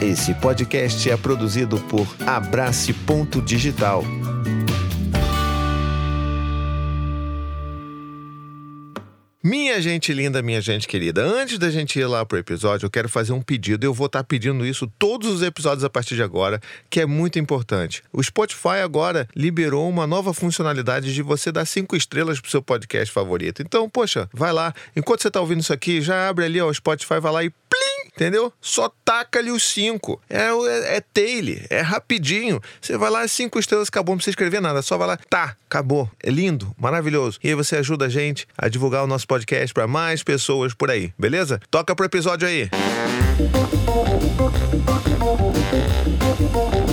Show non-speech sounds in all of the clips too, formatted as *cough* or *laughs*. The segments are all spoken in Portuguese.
Esse podcast é produzido por Abrace Ponto Digital. Minha gente linda, minha gente querida, antes da gente ir lá pro episódio, eu quero fazer um pedido. Eu vou estar pedindo isso todos os episódios a partir de agora, que é muito importante. O Spotify agora liberou uma nova funcionalidade de você dar cinco estrelas pro seu podcast favorito. Então, poxa, vai lá. Enquanto você tá ouvindo isso aqui, já abre ali ó, o Spotify, vai lá e plim, entendeu? Só taca ali os cinco. É, é, é tail, é rapidinho. Você vai lá, cinco estrelas, acabou, não precisa escrever nada. Só vai lá, tá, acabou. É lindo, maravilhoso. E aí você ajuda a gente a divulgar o nosso podcast para mais pessoas por aí, beleza? Toca pro episódio aí. Brincou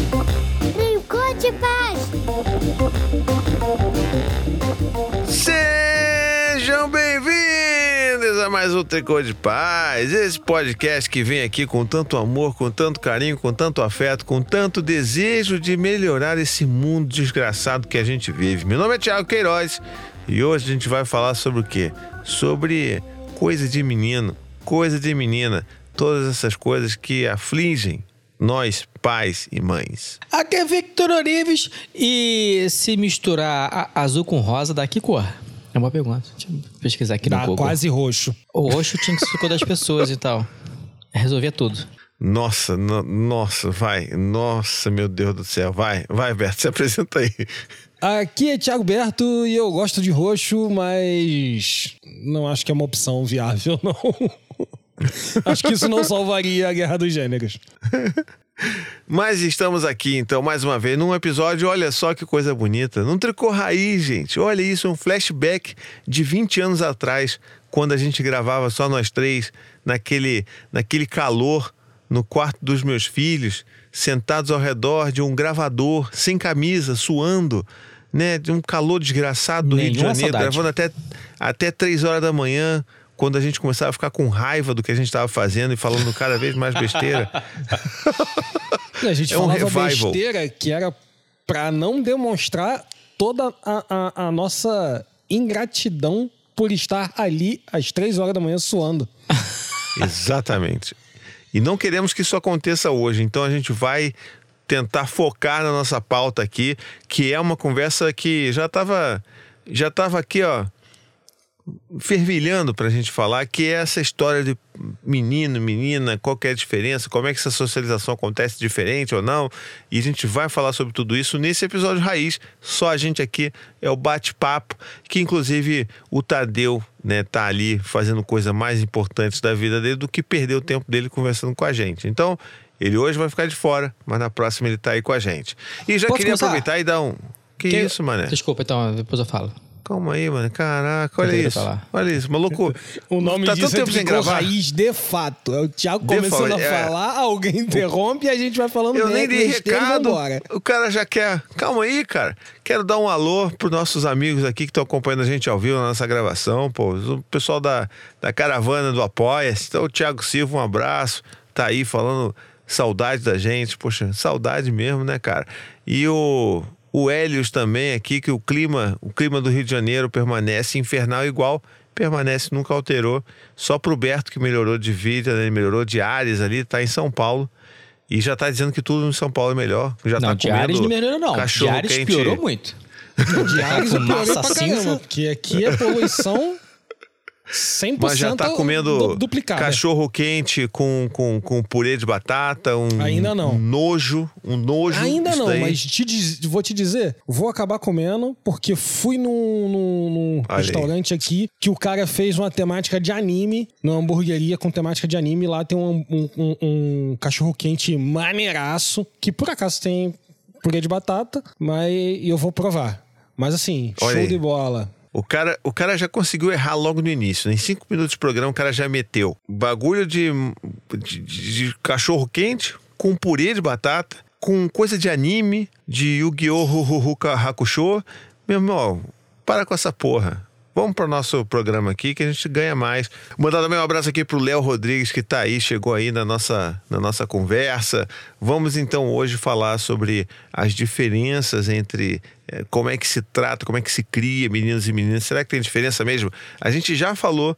mais um Tricô de Paz, esse podcast que vem aqui com tanto amor, com tanto carinho, com tanto afeto, com tanto desejo de melhorar esse mundo desgraçado que a gente vive. Meu nome é Thiago Queiroz e hoje a gente vai falar sobre o quê? Sobre coisa de menino, coisa de menina, todas essas coisas que afligem nós, pais e mães. Aqui é Victor Orives e se misturar azul com rosa, dá que cor? É uma pergunta. Deixa eu pesquisar aqui no Tá Google. quase roxo. O roxo tinha que cor das pessoas e tal. Resolvia tudo. Nossa, no- nossa, vai, nossa, meu Deus do céu, vai, vai, Beto, *laughs* se apresenta aí. Aqui é Thiago Berto e eu gosto de roxo, mas não acho que é uma opção viável, *laughs* não. acho que isso não salvaria a guerra dos gêneros. *laughs* Mas estamos aqui, então, mais uma vez, num episódio, olha só que coisa bonita, num tricô raiz, gente, olha isso, um flashback de 20 anos atrás, quando a gente gravava só nós três, naquele, naquele calor, no quarto dos meus filhos, sentados ao redor de um gravador, sem camisa, suando, né, de um calor desgraçado do Rio de Janeiro, saudade. gravando até, até 3 horas da manhã, quando a gente começava a ficar com raiva do que a gente estava fazendo e falando cada vez mais besteira. A gente É um falava revival. besteira que era pra não demonstrar toda a, a- a nossa ingratidão por estar ali às três horas da manhã suando. *laughs* Exatamente. E não queremos que isso aconteça hoje, então a gente vai tentar focar na nossa pauta aqui, que é uma conversa que já estava já tava aqui, ó, fervilhando pra gente falar, que é essa história de menino, menina, qual que é a diferença, como é que essa socialização acontece diferente ou não, e a gente vai falar sobre tudo isso nesse episódio raiz, só a gente aqui é o bate-papo, que inclusive o Tadeu, né, tá ali fazendo coisa mais importante da vida dele do que perder o tempo dele conversando com a gente. Então, ele hoje vai ficar de fora, mas na próxima ele tá aí com a gente. E já Posso queria começar? aproveitar e dar um que, Que- isso, mané? Desculpa, então, depois eu falo. Calma aí, mano. Caraca, olha isso. falar. Olha isso, maluco. O nome tá disso tanto é tempo sem gravar. Raiz de fato. É o Thiago De começando fato, a é. falar, alguém interrompe e a gente vai falando Eu nem merda, dei besteira e recado. vambora. O cara já quer. Calma aí, cara. Quero dar um alô pros nossos amigos aqui que estão acompanhando a gente ao vivo na nossa gravação, pô. O pessoal da, da caravana do Apoia-se. Então, o Thiago Silva, um abraço. Tá aí falando saudade da gente. Poxa, saudade mesmo, né, cara? E o. O Hélios também aqui, que o clima, o clima do Rio de Janeiro permanece infernal igual, permanece, nunca alterou. Só pro Berto que melhorou de vida, né? Ele melhorou de Ares ali, tá em São Paulo. E já tá dizendo que tudo em São Paulo é melhor. Já não, tá Diários comendo não melhorou, não. cachorro Diários quente. piorou muito. *laughs* Massa pra caramba, cinza. porque aqui é poluição 100% Mas já tá comendo cachorro quente com, com, com purê de batata, um, Ainda não. um nojo, um nojo. Ainda não, daí. mas te vou te dizer, vou acabar comendo porque fui num, num- num restaurante aqui que o cara fez uma temática de anime, numa hamburgueria com temática de anime. Lá tem um, um- um- um cachorro quente maneiraço, que por acaso tem purê de batata, mas eu vou provar. Mas assim, Olha show aí. de bola. O cara, o cara já conseguiu errar logo no início. né? Em cinco minutos de programa, o cara já meteu bagulho de, de, de cachorro quente com purê de batata, com coisa de anime, de Yu-Gi-Oh! Hakusho. Meu irmão, para com essa porra. Vamos para o nosso programa aqui que a gente ganha mais. Mandar também um abraço aqui pro Léo Rodrigues que tá aí, chegou aí na nossa, na nossa conversa. Vamos então hoje falar sobre as diferenças entre eh, como é que se trata, como é que se cria meninos e meninas. Será que tem diferença mesmo? A gente já falou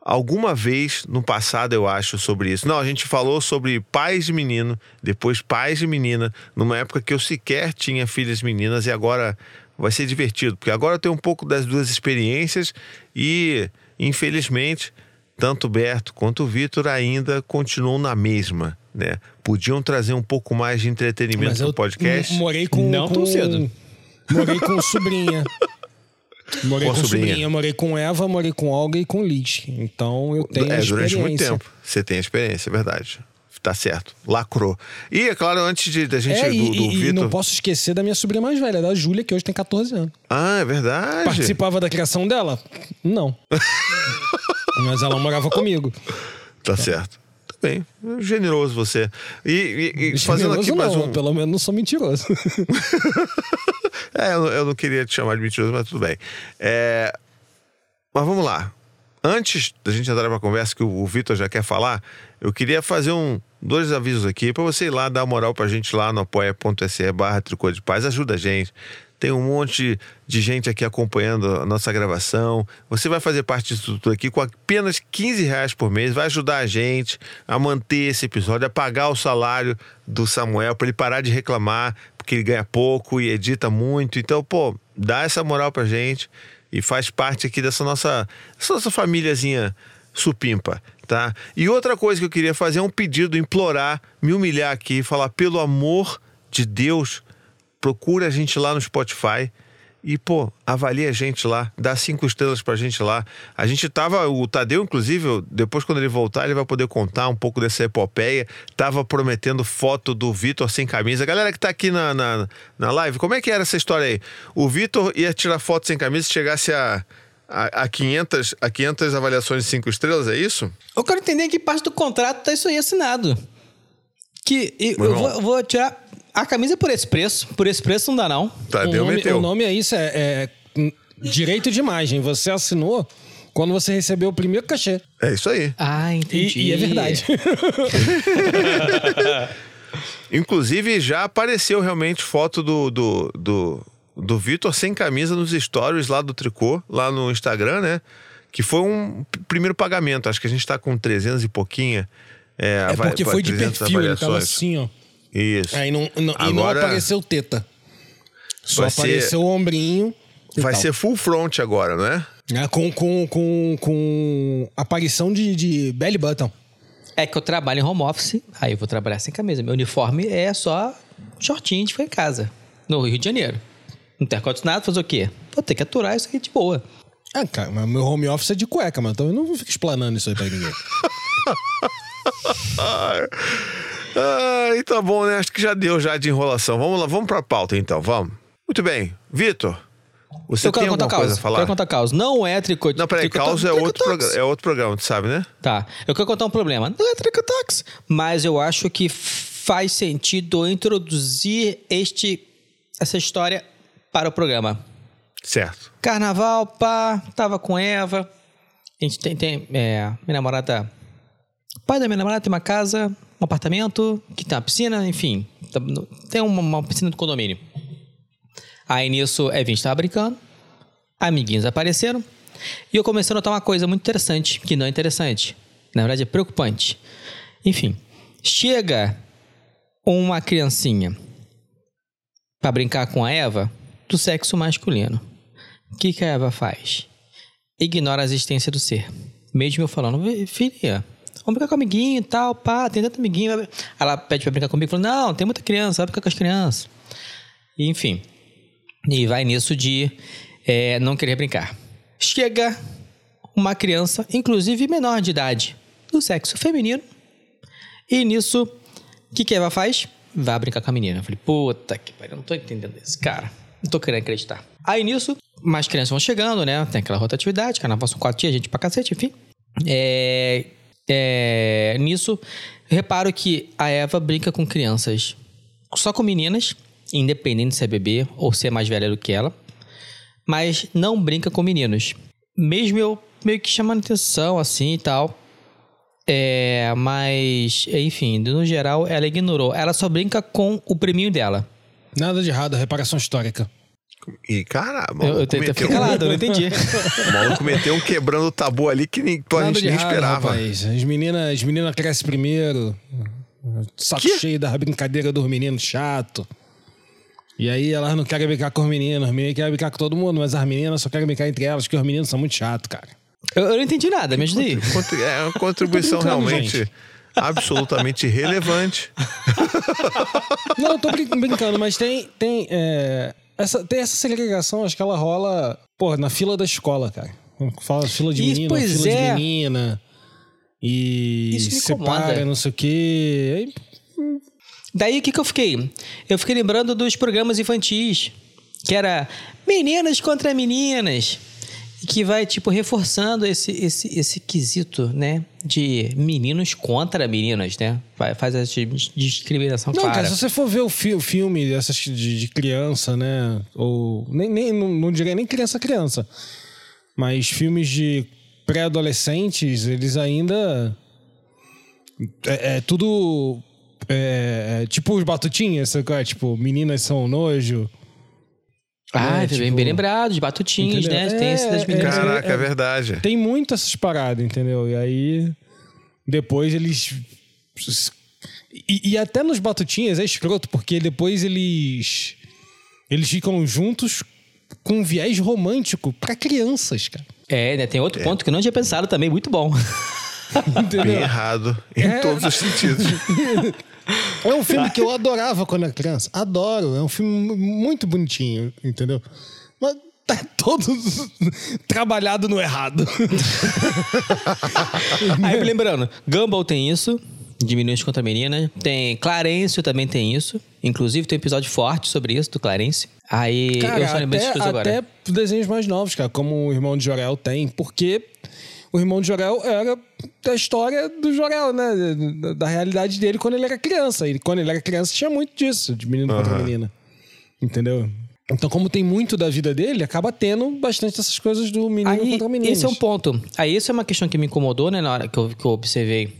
alguma vez no passado, eu acho, sobre isso. Não, a gente falou sobre pais de menino, depois pais de menina, numa época que eu sequer tinha filhas meninas e agora vai ser divertido, porque agora eu tenho um pouco das duas experiências e, infelizmente, tanto o Berto quanto o Vitor ainda continuam na mesma, né? Podiam trazer um pouco mais de entretenimento no podcast. morei com. Não com, tão cedo. Morei com sobrinha. *laughs* Morei Com com, a sobrinha. sobrinha. morei com Eva, morei com Olga e com Liz. Então eu tenho é, durante muito tempo. Você tem experiência, é verdade. Tá certo. Lacrou. E, é claro, antes de, da gente É, do, e, do e- Vitor. não posso esquecer da minha sobrinha mais velha, da Júlia, que hoje tem 14 anos. Ah, é verdade. Participava da criação dela? Não. *laughs* Mas ela morava comigo. Tá certo. Tudo bem. Generoso você. E, e- e fazendo aqui mais não, um. Pelo menos não sou mentiroso. *laughs* É, eu, eu não queria te chamar de mentiroso, mas tudo bem. É, Mas vamos lá. Antes da gente entrar pra conversa que o, o Vitor já quer falar, eu queria fazer um, dois avisos aqui para você ir lá dar moral pra gente lá no apoia.se barra tricô de paz. Ajuda a gente. Tem um monte de gente aqui acompanhando a nossa gravação. Você vai fazer parte disso tudo aqui com apenas 15 reais por mês. Vai ajudar a gente a manter esse episódio, a pagar o salário do Samuel para ele parar de reclamar, porque ele ganha pouco e edita muito. Então, pô, dá essa moral pra gente e faz parte aqui dessa nossa, dessa nossa famíliazinha supimpa, tá? E outra coisa que eu queria fazer é um pedido, implorar, me humilhar aqui, falar pelo amor de Deus, procura a gente lá no Spotify e, pô, avalia a gente lá, dá cinco estrelas pra gente lá. A gente tava, o Tadeu, inclusive, depois quando ele voltar, ele vai poder contar um pouco dessa epopeia. Tava prometendo foto do Vitor sem camisa. Galera que tá aqui na, na, na live, como é que era essa história aí? O Vitor ia tirar foto sem camisa se chegasse a, a, a, 500, a 500 avaliações de cinco estrelas, é isso? Eu quero entender que parte do contrato tá isso aí assinado. Que e- eu irmão. vou, vou tirar a camisa por esse preço. Por esse preço não dá, não. Tadeu o, nome, meteu. o nome é isso, é, é, direito de imagem. Você assinou quando você recebeu o primeiro cachê. É isso aí. Ah, E, entendi. e é verdade. *laughs* Inclusive, já apareceu realmente foto do, do, do, do Vitor sem camisa nos stories lá do Tricô, lá no Instagram, né? Que foi um primeiro pagamento. Acho que a gente tá com 300 e pouquinha. É, É porque foi de 300 perfil, ele tava assim, ó. Isso. Aí não, não- E não Agora apareceu teta. Só Vai ser- apareceu o ombrinho. vai tal. ser full front agora, não é? É, com, com, com, com aparição de, de belly button. É que eu trabalho em home office, aí eu vou trabalhar sem camisa. Meu uniforme é só shortinho de ficar em casa, no Rio de Janeiro. Não tem ar-condicionado, fazer o quê? Vou ter que aturar isso aqui de boa. Ah, cara, mas meu home office é de cueca, mano. Então eu não fico explanando isso aí pra ninguém. *laughs* Ai, tá bom, né? Acho que já deu já de enrolação. Vamos lá, vamos pra pauta então, vamos. Muito bem. Vitor, você eu tem quero alguma contar coisa causa. a falar? Quero contar causa. Não é tricô... Não, peraí, causa é outro, tricotox. é outro programa, tu sabe, né? Tá. Eu quero contar um problema. Não é tricotox, mas eu acho que faz sentido eu introduzir este, essa história para o programa. Certo. Carnaval, pá, tava com Eva. A gente tem, tem é, minha namorada. O pai da minha namorada tem uma casa, um apartamento, que tem uma piscina, enfim. tá- Tem uma, uma piscina de condomínio. Aí nisso, a gente tava brincando, amiguinhos apareceram, e eu comecei a notar uma coisa muito interessante, que não é interessante. Na verdade, é preocupante. Enfim, chega uma criancinha para brincar com a Eva do sexo masculino. O que, que a Eva faz? Ignora a existência do ser. Mesmo eu falando, "Vi- filha, vamos brincar com o amiguinho e tal, pá, tem tanto amiguinho. Ela pede pra brincar comigo, falando, não, tem muita criança, vai brincar com as crianças. E, enfim, e vai nisso de é, não querer brincar. Chega uma criança, inclusive menor de idade, do sexo feminino, e nisso, o que, que a Eva faz? Vai brincar com a menina. Eu falei, puta que pariu, não tô entendendo isso, cara. Não tô querendo acreditar. Aí nisso, mais crianças vão chegando, né? Tem aquela rotatividade, carnaval são quatro dias, gente pra cacete, enfim. É, é, nisso, reparo que a Eva brinca com crianças, só com meninas, independente se é bebê ou se é mais velha do que ela, mas não brinca com meninos. Mesmo eu meio que chamando atenção assim e tal. É, mas, enfim, no geral, ela ignorou. Ela só brinca com o priminho dela. Nada de errado, reparação histórica. E, cara, Eu, eu tentei ficar calado, eu não entendi. *laughs* o maluco meteu um quebrando o tabu ali que nem, pô, a gente nem errado, esperava. rapaz. As meninas, as meninas crescem primeiro. Saco Que? cheio da brincadeira dos meninos chato. E aí elas não querem brincar com os meninos. Os meninos querem brincar com todo mundo, mas as meninas só querem brincar entre elas, porque os meninos são muito chatos, cara. Eu, eu não entendi nada, me ajuda aí. Contri- É uma contribuição realmente gente. Absolutamente relevante. Não, eu tô brin- brincando, mas tem, tem, é, essa, tem essa segregação, acho que ela rola, pô, na fila da escola, cara. Fala fila de Isso, pois fila é. de menina. E Isso me separa, incomoda. não sei o quê. Aí, Daí o que, que eu fiquei? Eu fiquei lembrando dos programas infantis, que era meninas contra meninas, que vai, tipo, reforçando esse, esse, esse quesito, né? De meninos contra meninas, né? Vai, faz essa discriminação Não, clara. cara, se você for ver o, fi- o filme dessas de, de criança, né? Ou. Nem, nem, não, não diria nem criança-criança. Mas filmes de pré-adolescentes, eles ainda. É, é tudo. É, é tipo os batutinhas, sabe é? Tipo, meninas são nojo. Ah, É, bem, tipo- bem lembrado, de batutinhos, Entendeu? né? Tem esse das É, meninas. é, Caraca, é verdade. Tem muito essas paradas, entendeu? E aí. Depois eles. E, e até nos batutinhas é escroto, porque depois eles. Eles ficam juntos com um viés romântico pra crianças, cara. É, né? Tem outro ponto que eu não tinha pensado também, muito bom. *laughs* Bem Entendeu? errado em É. todos os sentidos. *laughs* É um filme que eu adorava quando era criança. Adoro. É um filme muito bonitinho, entendeu? Mas tá todo *laughs* trabalhado no errado. *laughs* Aí, me lembrando, Gumball tem isso, meninos contra meninas. Tem Clarencio também tem isso. Inclusive, tem um episódio forte sobre isso, do Clarence. Aí, eu Cara, só lembrei até, agora. até desenhos mais novos, cara, como o irmão de Jorel tem, porque o irmão de Jorel era da história do Jorel, né? Da, da realidade dele quando ele era criança. E quando ele era criança tinha muito disso, de menino contra menina. Entendeu? Então, como tem muito da vida dele, acaba tendo bastante essas coisas do menino Aí, contra menino. esse é um ponto. Aí, isso é uma questão que me incomodou, né? Na hora que eu, que eu observei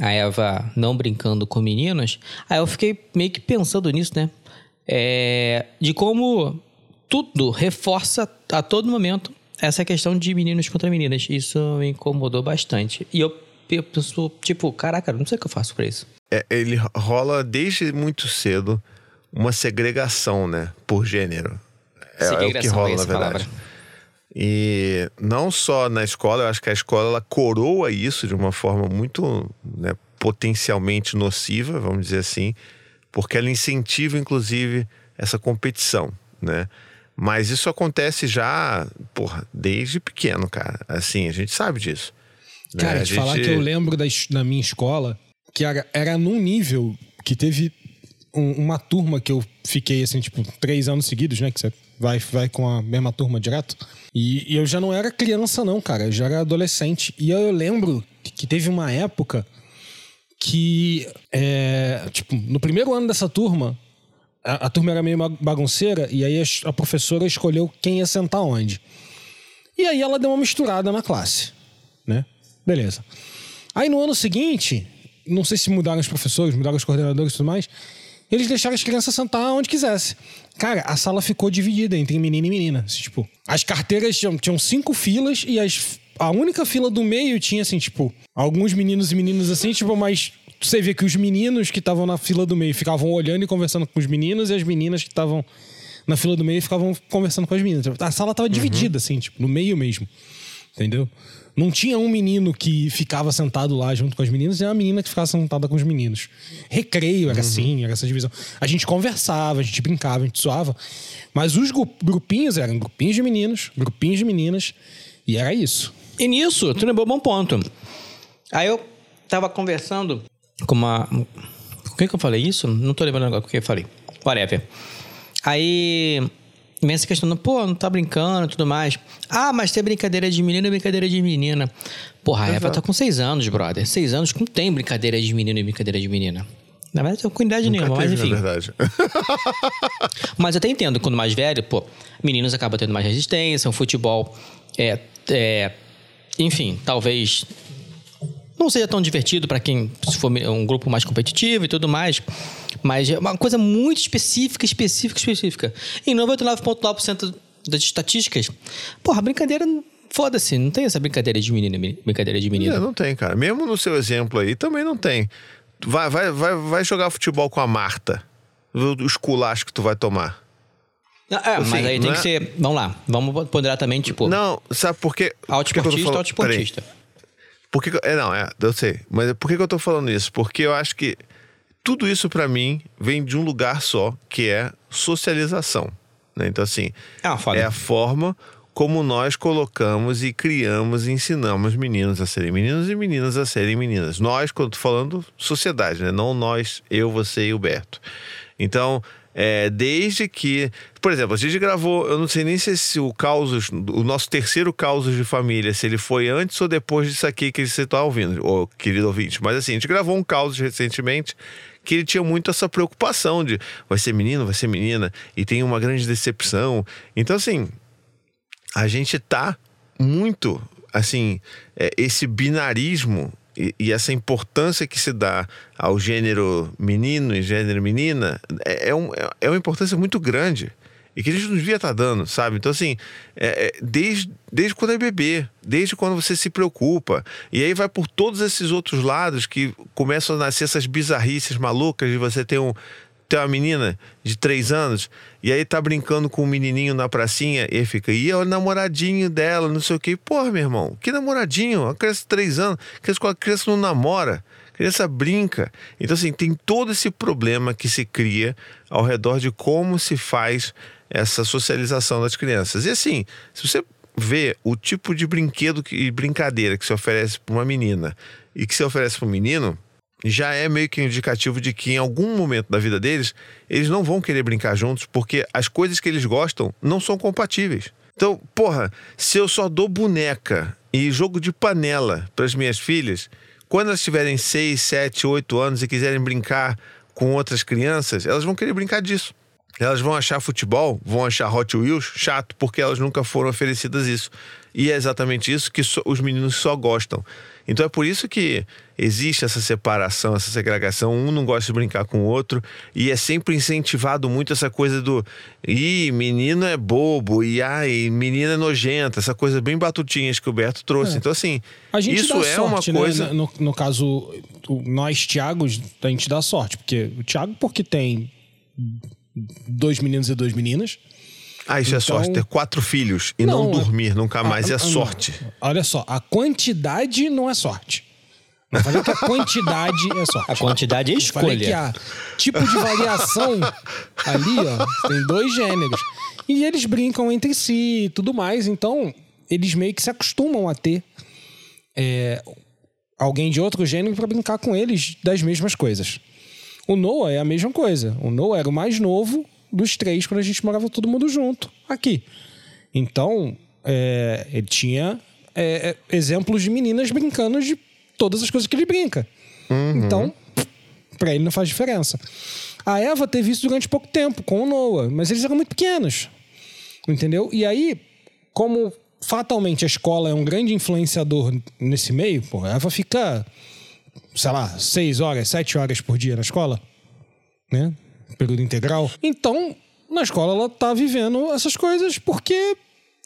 a Eva não brincando com meninos. Aí eu fiquei meio que pensando nisso, né? É, de como tudo reforça a todo momento essa questão de meninos contra meninas. Isso me incomodou bastante. E eu eu penso, tipo, caraca, não sei o que eu faço pra isso. É, ele rola desde muito cedo uma segregação, né? Por gênero. É, é o que rola, na verdade. palavra. E não só na escola, eu acho que a escola ela coroa isso de uma forma muito né, potencialmente nociva, vamos dizer assim, porque ela incentiva, inclusive, essa competição, né? Mas isso acontece já, porra, desde pequeno, cara. Assim, a gente sabe disso. né? Cara, te falar gente- que eu lembro da, na minha escola que era, era num nível que teve um- uma turma que eu fiquei, assim, tipo, três anos seguidos, né? Que você vai, vai com a mesma turma direto. E, e eu já não era criança, não, cara. Eu já era adolescente. E eu lembro que teve uma época que, é, tipo, no primeiro ano dessa turma, a, a turma era meio bagunceira e aí a, a professora escolheu quem ia sentar onde. E aí ela deu uma misturada na classe, né? Beleza. Aí no ano seguinte, não sei se mudaram os professores, mudaram os coordenadores e tudo mais, eles deixaram as crianças sentar onde quisesse. Cara, a sala ficou dividida entre menino e menina. assim, Tipo, as carteiras tinham, tinham cinco filas e as, a única fila do meio tinha, assim, tipo, alguns meninos e meninas assim, tipo, mas você vê que os meninos que estavam na fila do meio ficavam olhando e conversando com os meninos e as meninas que estavam na fila do meio ficavam conversando com as meninas. A sala tava dividida, assim, tipo, no meio mesmo. Entendeu? Não tinha um menino que ficava sentado lá junto com as meninas e uma menina que ficava sentada com os meninos. Recreio era assim, era essa divisão. A gente conversava, a gente brincava, a gente zoava. Mas os gru- grupinhos eram grupinhos de meninos, grupinhos de meninas. E era isso. E nisso, tu lembrou um bom ponto. Aí eu tava conversando com uma. Com quem que eu falei isso? Não tô lembrando agora com quem eu falei. Whatever. Aí. Vem essa questão, pô, não tá brincando e tudo mais. Ah, mas tem brincadeira de menino e brincadeira de menina. Porra, a Eva tá com seis anos, brother. Seis anos não tem brincadeira de menino e brincadeira de menina. Na verdade, eu com idade Nunca nenhuma, mas teve, enfim. na verdade. *laughs* *laughs* Mas eu até entendo, quando mais velho, pô, meninos acabam tendo mais resistência, o futebol é, é. Enfim, talvez. Não seja tão divertido para quem se for um grupo mais competitivo e tudo mais, mas é uma coisa muito específica, específica, específica. Em 99,9% das estatísticas, porra, brincadeira foda-se, não tem essa brincadeira de menina, brincadeira de menina. É, não tem, cara. Mesmo no seu exemplo aí, também não tem. Vai, vai, vai, vai jogar futebol com a Marta. O esculacho que tu vai tomar. Não, é, Assim, mas aí tem não que é- ser. Vamos lá, vamos ponderar também, tipo, Não, sabe por quê? Por que Por que é, não, é, eu sei. Mas por que, que eu tô falando isso? Porque eu acho que tudo isso pra mim vem de um lugar só, que é socialização. né? Então, assim, É é a forma como nós colocamos e criamos e ensinamos meninos a serem meninos e meninas a serem meninas. Nós, quando tô falando sociedade, né? Não nós, eu, você e o Berto. Então, é, desde que. Por exemplo, a gente gravou, eu não sei nem se o Causos, o nosso terceiro Causos de Família, se ele foi antes ou depois disso aqui que você está ouvindo, ô, querido ouvinte. Mas assim, a gente gravou um Causos recentemente que ele tinha muito essa preocupação de vai ser menino, vai ser menina, e tem uma grande decepção. Então, assim, a gente tá muito assim é, esse binarismo e, essa importância que se dá ao gênero menino e gênero menina é, é, um- é uma importância muito grande e que a gente não devia estar dando, sabe? Então, assim, é- é, desde, desde quando é bebê, desde quando você se preocupa. E aí vai por todos esses outros lados que começam a nascer essas bizarrices malucas de você ter um, tem uma menina de três anos e aí tá brincando com um menininho na pracinha e aí fica, e é o namoradinho dela, não sei o que. Porra, meu irmão, que namoradinho? Uma criança de três anos, criança, criança não namora, criança brinca. Então, assim, tem todo esse problema que se cria ao redor de como se faz essa socialização das crianças. E assim, se você vê o tipo de brinquedo que- e brincadeira que se oferece para uma menina e que se oferece para um menino, já é meio que indicativo de que em algum momento da vida deles, eles não vão querer brincar juntos porque as coisas que eles gostam não são compatíveis. Então, porra, se eu só dou boneca e jogo de panela para as minhas filhas, quando elas tiverem 6, 7, 8 anos e quiserem brincar com outras crianças, elas vão querer brincar disso. Elas vão achar futebol, vão achar Hot Wheels chato, porque elas nunca foram oferecidas isso. E é exatamente isso que só- os meninos só gostam. Então é por isso que existe essa separação, essa segregação. Um não gosta de brincar com o outro. E é sempre incentivado muito essa coisa do. Ih, menino é bobo. E ai, menina é nojenta. Essa coisa bem batutinhas que o Berto trouxe. Então, assim, isso é sorte, uma coisa. né? No, no caso, o- nós, Thiagos, a gente dá sorte. Porque o Thiago, porque tem dois meninos e duas meninas. Ah, isso é Então- sorte. Ter quatro filhos e não, Não, é- dormir nunca mais Ah, é ah, sorte. Olha só, a quantidade não é sorte. Não falei que a quantidade é sorte. A quantidade é Falei que escolha. a tipo de variação ali, ó, tem dois gêneros. E eles brincam entre si e tudo mais, então eles meio que se acostumam a ter é, alguém de outro gênero para brincar com eles das mesmas coisas. O Noah é a mesma coisa. O Noah era o mais novo dos três quando a gente morava todo mundo junto aqui. Então, é, ele tinha é, é, exemplos de meninas brincando de todas as coisas que ele brinca. Então, pra ele não faz diferença. A Eva teve isso durante pouco tempo com o Noah, mas eles eram muito pequenos. Entendeu? E aí, como fatalmente a escola é um grande influenciador nesse meio, pô, a Eva fica, sei lá, seis horas, sete horas por dia na escola, né? Período integral. Então, na escola ela tá vivendo essas coisas porque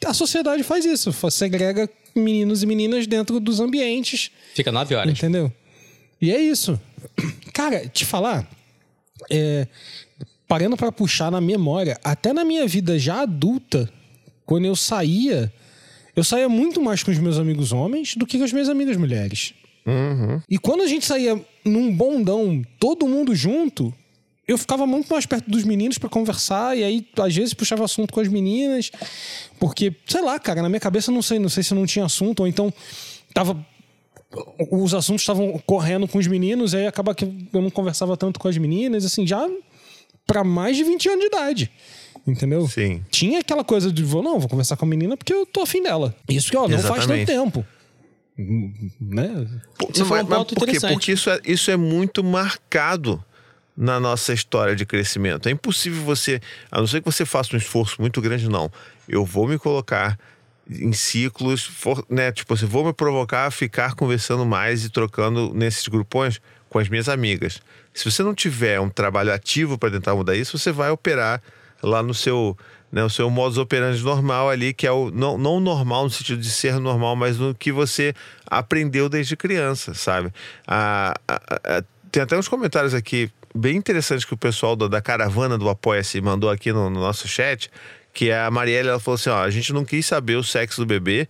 a sociedade faz isso, segrega meninos e meninas dentro dos ambientes Fica nove horas. Entendeu? E é isso. *clears throat* Cara, te falar, é, parando pra puxar na memória, até na minha vida já adulta, quando eu saía, eu saía muito mais com os meus amigos homens do que com as minhas amigas mulheres. E quando a gente saía num bondão, todo mundo junto, eu ficava muito mais perto dos meninos pra conversar e aí às vezes puxava assunto com as meninas, porque sei lá, cara, na minha cabeça não sei, não sei se não tinha assunto ou então tava os assuntos estavam correndo com os meninos, aí acaba que eu não conversava tanto com as meninas, assim, já pra mais de 20 anos de idade. Entendeu? Sim. Tinha aquela coisa de, vou, não, vou conversar com a menina porque eu tô afim dela. Isso que, ó, não faz tanto tempo. Hum, Né? Você falou um mas ponto por quê? interessante. Porque isso é, isso é muito marcado na nossa história de crescimento. É impossível você, a não ser que você faça um esforço muito grande, não. Eu vou me colocar em ciclos, for- né? Tipo assim, vou me provocar a ficar conversando mais e trocando nesses grupões com as minhas amigas. Se você não tiver um trabalho ativo para tentar mudar isso, você vai operar lá no seu, né, o seu modus operandi normal ali, que é o não, não normal no sentido de ser normal, mas no que você aprendeu desde criança, sabe? Ah, ah, ah, tem até uns comentários aqui bem interessantes que o pessoal da, da caravana do Apoia-se mandou aqui no, no nosso chat, que é a Marielle, ela falou assim, ó, a gente não quis saber o sexo do bebê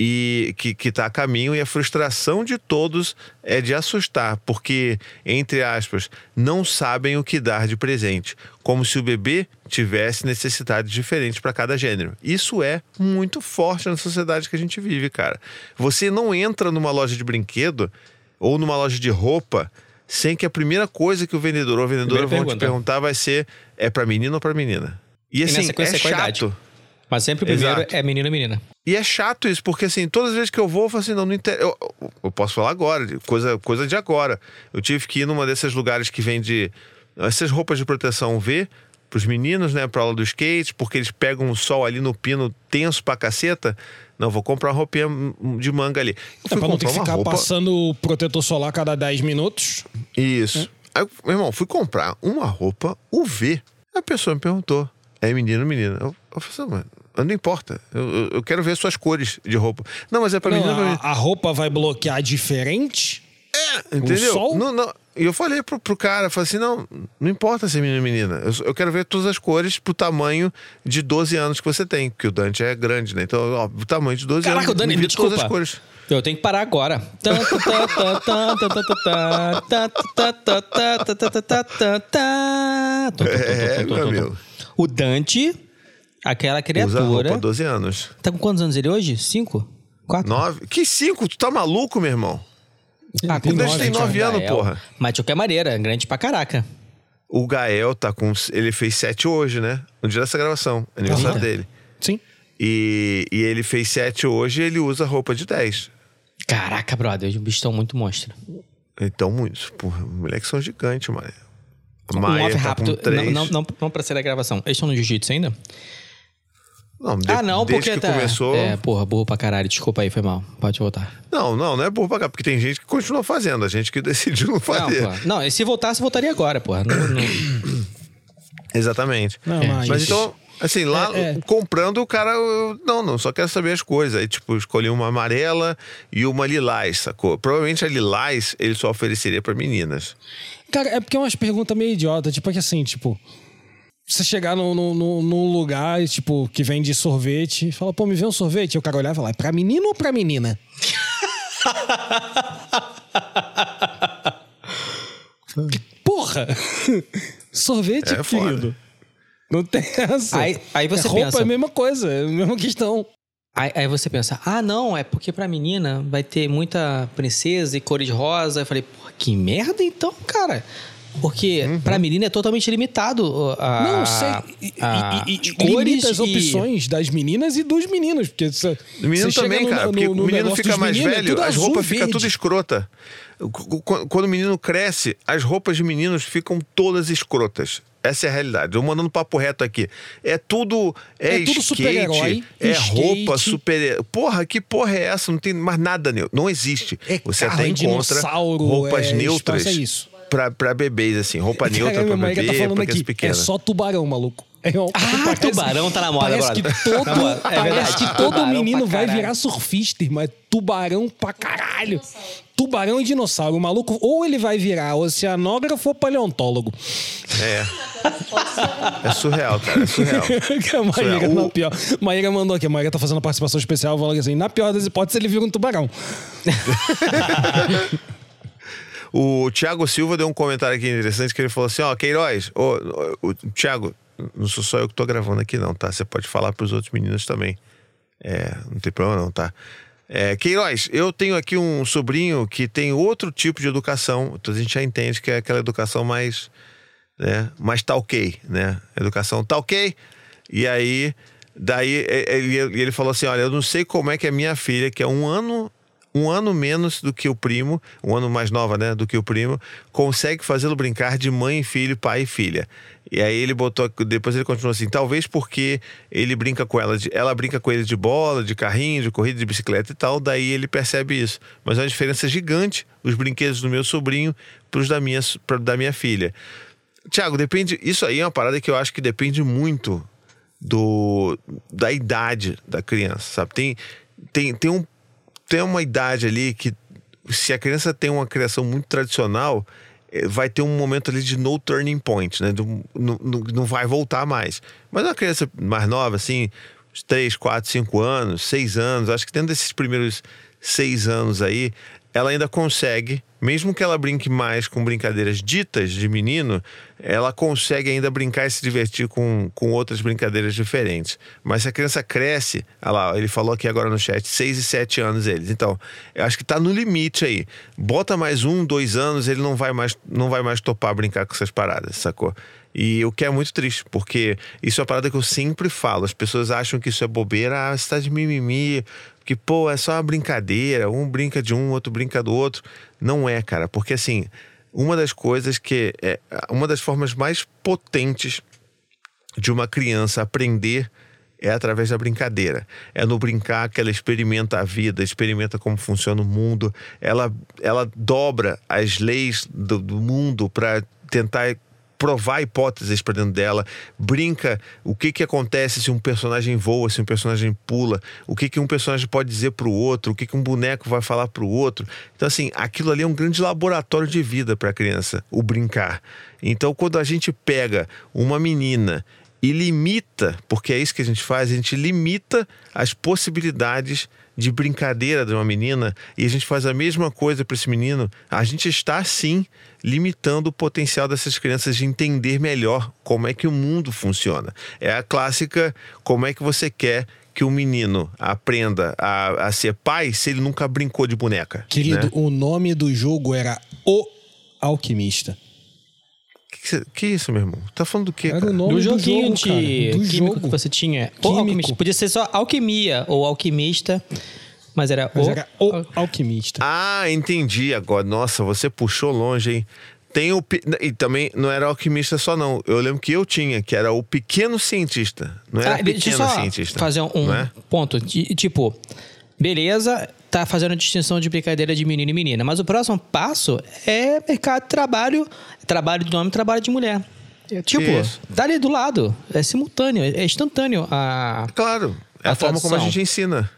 e que, que tá a caminho e a frustração de todos é de assustar, porque, entre aspas, não sabem o que dar de presente, como se o bebê tivesse necessidades diferentes para cada gênero. Isso é muito forte na sociedade que a gente vive, cara. Você não entra numa loja de brinquedo ou numa loja de roupa sem que a primeira coisa que o vendedor ou a vendedora Primeira vão te pergunta. perguntar vai ser é para menino ou para menina. E assim, é chato. Mas sempre o primeiro Exato. é menino e menina. E é chato isso, porque assim, todas as vezes que eu vou, eu falo assim, não, não inter... eu, eu posso falar agora, coisa, coisa de agora. Eu tive que ir numa desses lugares que vende essas roupas de proteção UV pros meninos, né, pra aula do skate, porque eles pegam o sol ali no pino tenso pra caceta. Não, vou comprar uma roupinha de manga ali. Eu É pra não ter que ficar roupa- passando protetor solar cada 10 minutos. Isso. Aí, eu, meu irmão, fui comprar uma roupa UV. A pessoa me perguntou: é menino ou menina? Eu, eu falei assim, mas não importa. Eu, eu- quero ver suas cores de roupa. Não, mas é pra Não, menina pra a, menina. a roupa vai bloquear diferente? Entendeu? Sol? Não, não. E eu falei pro, pro cara, falei assim: não, não importa ser menino ou menina. Eu, eu, quero ver todas as cores pro tamanho de 12 anos que você tem. Porque o Dante é grande, né? Então, ó, o tamanho de 12 Caraca, anos. Caraca, o Dante, me desculpa. todas as cores. Eu tenho que parar agora. É, meu amigo. O Dante, aquela criatura. Usa roupa, 12 anos. Tá com quantos anos ele hoje? Cinco? Quatro? Nove? Que cinco? Tu tá maluco, meu irmão? Ah, Tem com Dante nove, tem cara. 9 anos, Gael. porra. Mas de qualquer maneira, grande pra caraca. O Gael tá com. Ele fez 7 hoje, né? No dia dessa gravação. Aniversário Eita. dele. Sim. E, e ele fez 7 hoje e ele usa roupa de 10. Caraca, brother, os bichos estão muito monstros. Então, muitos. Porra, moleques são gigantes, mano. Maia off tá rápido. com 3. Não, não, não, não pra ser da gravação. Eles estão no jiu-jitsu ainda? Não, de- ah, não, desde porque que tá. começou. É, porra, burro pra caralho. Desculpa aí, foi mal. Pode voltar. Não, não, não é burro pra cá, porque tem gente que continua fazendo, a gente que *laughs* decidiu não Não, fazer. porra. Não, e se voltasse, voltaria agora, porra. Não, não- *coughs* Exatamente. Não, É, mas... Mas então, assim, lá É, é. comprando, o cara. eu- Não, não, só quero saber as coisas. Aí, tipo, escolhi uma amarela e uma lilás, sacou? Provavelmente a lilás ele só ofereceria pra meninas. Cara, é porque é umas perguntas meio idiota. Tipo, é que assim, tipo... Você chegar num, num, num- num lugar, tipo, que vende sorvete e fala, pô, me vê um sorvete. E o cara olhar e falar, é pra menino ou pra menina? *laughs* Porra! Sorvete, É querido. Não tem essa. Aí- aí você é roupa pensa- é a mesma coisa, é a mesma questão. Aí, aí você pensa, ah, não, é porque pra menina vai ter muita princesa e cores rosa. Eu falei, porra, que merda então, cara. Porque pra menina é totalmente limitado a, Não, sei. E, a- e, e, as e limita as e- opções das meninas e dos meninos. Porque você, O menino você também, no- cara, no- porque no o menino fica mais meninos, é velho, tudo as roupas ficam tudo escrota. Qu- qu- Quando o menino cresce, as roupas de meninos ficam todas escrotas. Essa é a realidade. Eu mandando papo reto aqui. É tudo. É, É tudo skate, super-herói, É skate. roupa super. Porra, que porra é essa? Não tem mais nada. Não existe. É Você carro, até é encontra roupas é neutras espaço, é isso. Pra, pra bebês, assim. Roupa *laughs* neutra Cara, pra mãe bebê, tá falando aqui. É só tubarão, maluco. É um- Ah, *laughs* tubarão tá na moda, Parece que brother. todo, Tá moda, é parece que todo Tubarão menino vai virar surfista, irmão. É tubarão pra caralho. Tubarão e dinossauro. O maluco, ou ele vai virar oceanógrafo ou paleontólogo. É. É surreal, cara. É surreal. *laughs* que a Maíra, Surreal. na pior. Maíra mandou aqui. A Maíra tá fazendo participação especial. Falando assim: na pior das hipóteses, ele vira um tubarão. O Thiago Silva deu um comentário aqui interessante que ele falou assim: Ó, Queiroz, ô, ô, Thiago, não sou só eu que tô gravando aqui, não, tá? Você pode falar pros outros meninos também. É, não tem problema, não, tá? É, Queiroz, eu tenho aqui um sobrinho que tem outro tipo de educação, então a gente já entende que é aquela educação mais, né, mais tá ok, né? Educação tá ok. E aí, daí ele, ele falou assim: olha, eu não sei como é que a minha filha, que é um ano um ano menos do que o primo, um ano mais nova, né, do que o primo, consegue fazê-lo brincar de mãe e filho, pai e filha. E aí ele botou, depois ele continuou assim, talvez porque ele brinca com ela, de, ela brinca com ele de bola, de carrinho, de corrida, de bicicleta e tal, daí ele percebe isso. Mas é uma diferença gigante os brinquedos do meu sobrinho para os da minha, pra, da minha filha. Tiago, depende, isso aí é uma parada que eu acho que depende muito do da idade da criança, sabe? Tem tem, tem um tem uma idade ali que se a criança tem uma criação muito tradicional, eh, vai ter um momento ali de no turning point, né? Do- Não, não, não vai voltar mais. Mas uma criança mais nova, assim, uns 3, 4, 5 anos, 6 anos, acho que dentro desses primeiros 6 anos aí, ela ainda consegue, mesmo que ela brinque mais com brincadeiras ditas de menino, ela consegue ainda brincar e se divertir com, com outras brincadeiras diferentes. Mas se a criança cresce, olha lá, ele falou aqui agora no chat, 6 e 7 anos eles. Então, eu acho que tá no limite aí. Bota mais um, dois anos, ele não vai mais, não vai mais topar brincar com essas paradas, sacou? E o que é muito triste, porque isso é uma parada que eu sempre falo. As pessoas acham que isso é bobeira, ah, você tá de mimimi, que, pô, é só uma brincadeira, um brinca de um, outro brinca do outro. Não é, cara, porque assim, uma das coisas que é uma das formas mais potentes de uma criança aprender é através da brincadeira. É no brincar que ela experimenta a vida, experimenta como funciona o mundo. Ela, ela dobra as leis do, do mundo para tentar provar hipóteses para dentro dela, brinca o que que acontece se um personagem voa, se um personagem pula, o que que um personagem pode dizer para o outro, o que que um boneco vai falar para o outro. Então assim, aquilo ali é um grande laboratório de vida para a criança, o brincar. Então quando a gente pega uma menina e limita, porque é isso que a gente faz, a gente limita as possibilidades de brincadeira de uma menina e a gente faz a mesma coisa para esse menino, a gente está sim limitando o potencial dessas crianças de entender melhor como é que o mundo funciona. É a clássica, como é que você quer que o menino aprenda a, a ser pai se ele nunca brincou de boneca? Querido, né? o nome do jogo era O Alquimista. Que, que, isso, meu irmão? Tá falando do quê? Era cara? o nome do do joguinho jogo, cara. de Do químico jogo. que você tinha. O Químico. alquimista. Podia ser só alquimia ou alquimista, mas era Mas o. era O Alquimista. Ah, entendi agora. Nossa, você puxou longe, hein? Tem o. E também não era alquimista só, não. Eu lembro que eu tinha, que era o pequeno cientista. Não era Ah, deixa eu pequeno só cientista. fazer um não é? ponto. de- tipo, beleza, tá fazendo distinção de brincadeira de menino e menina, mas o próximo passo é mercado de trabalho, trabalho de homem, trabalho de mulher. É, Tipo, Isso. tá ali do lado, é simultâneo, é instantâneo a, Claro. É a, A forma como a gente ensina.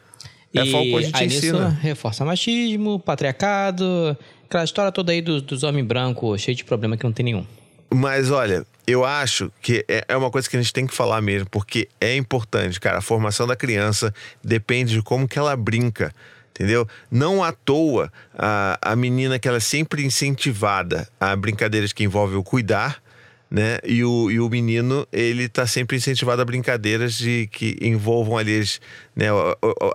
É a forma como a gente aí nisso ensina. reforça machismo, patriarcado, aquela história toda aí dos, dos homens brancos, cheio de problema que não tem nenhum. Mas olha, eu acho que é é uma coisa que a gente tem que falar mesmo, porque é importante, cara. A formação da criança depende de como que ela brinca. Entendeu? Não à toa a, a menina que ela é sempre incentivada a brincadeiras que envolvem o cuidar, né? E o, e o menino, ele tá sempre incentivado a brincadeiras de que envolvam ali as, né,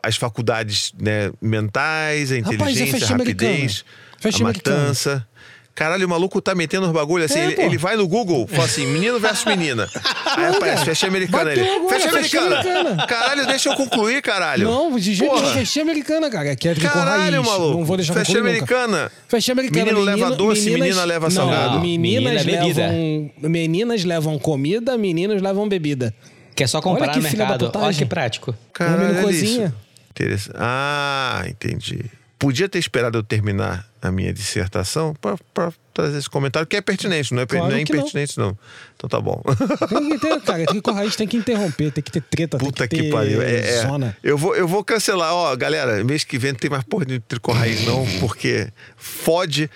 as faculdades né, mentais, a Rapaz, é inteligência, festa a americana. rapidez, a matança. Caralho, o maluco tá metendo os bagulho assim. É, ele, ele vai no Google, fala assim: menino versus *laughs* menina. Aí aparece, festa americana ele. agora, festa americana. americana. Caralho, deixa eu concluir, caralho. Não, de jeito nenhum. Festinha americana, cara. Que é Caralho, raiz. maluco. Não vou deixar nunca. americana. Americana. Menino leva doce, menina leva salgado. Não, Menina meninas é bebida. levam... Meninas levam comida, meninos levam bebida. Que é só comprar no mercado. Olha que prático. Caralho, menino cozinha. isso. Interessante. Ah, entendi. Podia ter esperado eu terminar a minha dissertação pra trazer esse comentário, que é pertinente, não é, Claro não é que não. impertinente, não. Então tá bom. Tem que ter, cara, tricô raiz tem que interromper, tem que ter treta, Puta tem que, que pariu. É, é. zona. Eu, vou, eu vou cancelar. Ó, galera, mês que vem não tem mais porra de tricô raiz, não, porque fode.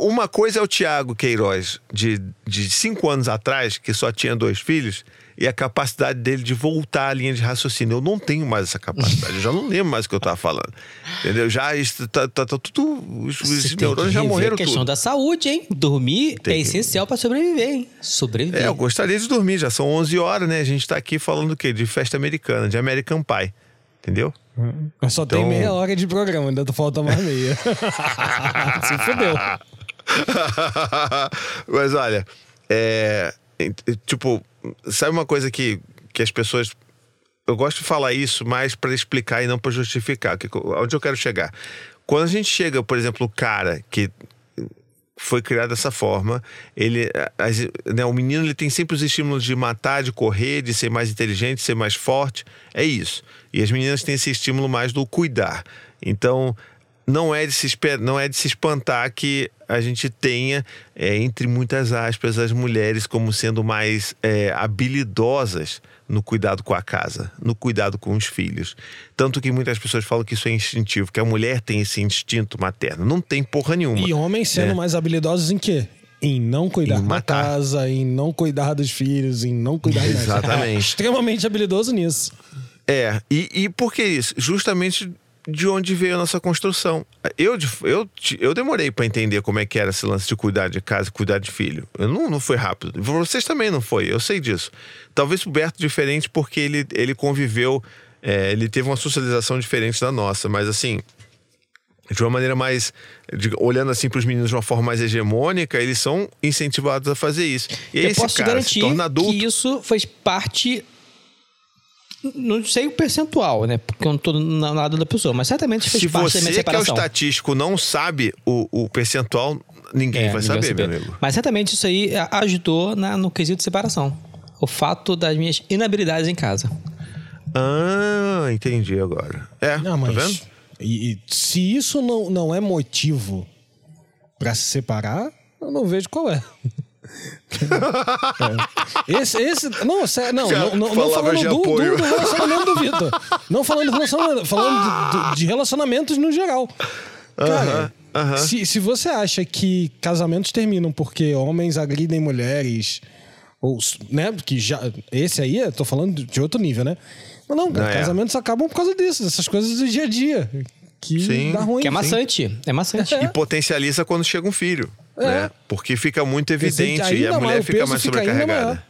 Uma coisa é o Tiago Queiroz, de, de cinco anos atrás, que só tinha dois filhos, e a capacidade dele de voltar à linha de raciocínio. Eu não tenho mais essa capacidade. Eu já não lembro mais o que eu tava falando. Entendeu? Já isso tá, tá- tá tudo. Os, os tem neurônios já morreram a questão tudo. da saúde, hein? Dormir Tem é que- essencial pra sobreviver, hein? Sobreviver. É, eu gostaria de dormir, já são 11 horas, né? A gente tá aqui falando do quê? De festa americana, de American Pie. Entendeu? Mas só tem Então- meia hora de programa, ainda falta mais meia. *laughs* Se fudeu. Mas olha, é, é, tipo, sabe uma coisa que, que as pessoas. Eu gosto de falar isso mais para explicar e não para justificar. Que, onde eu quero chegar? Quando a gente chega, por exemplo, o cara que foi criado dessa forma. Ele, as, né, o menino ele tem sempre os estímulos de matar, de correr, de ser mais inteligente, de ser mais forte. É isso. E as meninas têm esse estímulo mais do cuidar. Então, não é de se, não é de se espantar que a gente tenha, é, entre muitas aspas, as mulheres como sendo mais é, habilidosas no cuidado com a casa, no cuidado com os filhos. Tanto que muitas pessoas falam que isso é instintivo, que a mulher tem esse instinto materno. Não tem porra nenhuma. E homens sendo É. mais habilidosos em quê? Em não cuidar Em da casa, em não cuidar dos filhos, em não cuidar. *laughs* Exatamente. É *laughs* extremamente habilidoso nisso. É, e, e por que isso? Justamente de onde veio a nossa construção. Eu, eu, eu demorei para entender como é que era esse lance de cuidar de casa, cuidar de filho. Eu não, não foi rápido. Vocês também não foi, eu sei disso. Talvez o Berto diferente porque ele, ele conviveu, é, ele teve uma socialização diferente da nossa, mas assim. De uma maneira mais. de- olhando assim para os meninos de uma forma mais hegemônica, eles são incentivados a fazer isso. E aí Eu esse posso cara se garantir torna adulto. que isso fez parte. Não sei o percentual, né? Porque eu não tô na lado da pessoa, mas certamente fez Se parte da minha você que é o separação. estatístico não sabe o, o percentual, ninguém É, vai ninguém saber, meu amigo. Mas certamente isso aí ajudou na- no quesito de separação. O fato das minhas inabilidades em casa. Ah, entendi agora. É, Não, mas. tá vendo? E, e se isso não, não é motivo pra se separar, eu não vejo qual é. É. Esse, esse, não, sé- não, não, não, não falando de do, do, do relacionamento do Vitor. Não falando do relacionamento, falando de, de- de relacionamentos no geral. Cara, aham. Se, se você acha que casamentos terminam porque homens agridem mulheres, ou, né, que já, esse aí, eu tô falando de outro nível, né? Mas não, cara, Ah, é. casamentos acabam por causa disso, dessas coisas do dia a dia. Que Sim. dá ruim. Que é maçante. É maçante. *laughs* E potencializa quando chega um filho, né? Porque fica muito evidente e a mais, mulher o fica mais fica sobrecarregada.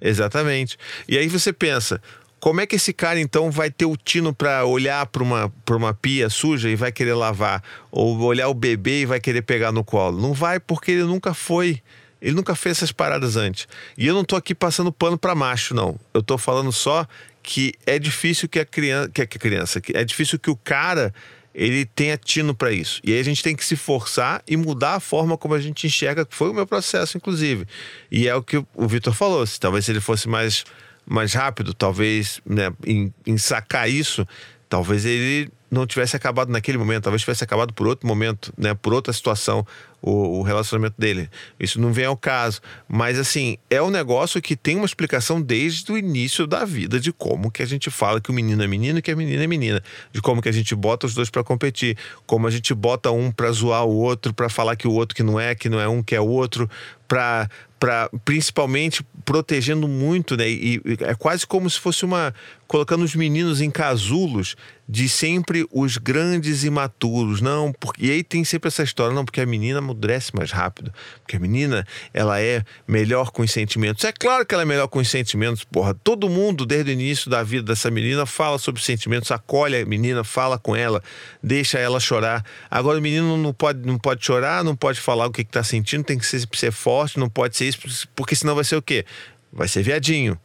Exatamente. E aí você pensa, como é que esse cara então vai ter o tino pra olhar pra uma, pra uma pia suja e vai querer lavar? Ou olhar o bebê e vai querer pegar no colo? Não vai porque ele nunca foi. Ele nunca fez essas paradas antes. E eu não tô aqui passando pano pra macho, não. Eu tô falando só que é difícil que a criança, que a criança, que é difícil que o cara ele tenha tino para isso. E aí a gente tem que se forçar e mudar a forma como a gente enxerga, que foi o meu processo, inclusive. E é o que o Vitor falou. Se, talvez se ele fosse mais, mais rápido, talvez né, em, em sacar isso, talvez ele não tivesse acabado naquele momento, talvez tivesse acabado por outro momento, né, por outra situação, o, o relacionamento dele. Isso não vem ao caso. Mas, assim, é um negócio que tem uma explicação desde o início da vida de como que a gente fala que o menino é menino e que a menina é menina. De como que a gente bota os dois para competir. Como a gente bota um para zoar o outro, para falar que o outro que não é, que não é um que é outro, para para principalmente protegendo muito, né? E e é quase como se fosse uma colocando os meninos em casulos de sempre os grandes imaturos, não, porque e aí tem sempre essa história, não, porque a menina amadurece mais rápido, porque a menina ela é melhor com os sentimentos. É claro que ela é melhor com os sentimentos, porra. Todo mundo desde o início da vida dessa menina fala sobre sentimentos, acolhe a menina, fala com ela, deixa ela chorar. Agora o menino não pode não pode chorar, não pode falar o que está sentindo, tem que ser, ser forte, não pode ser isso, porque senão vai ser o quê? Vai ser viadinho.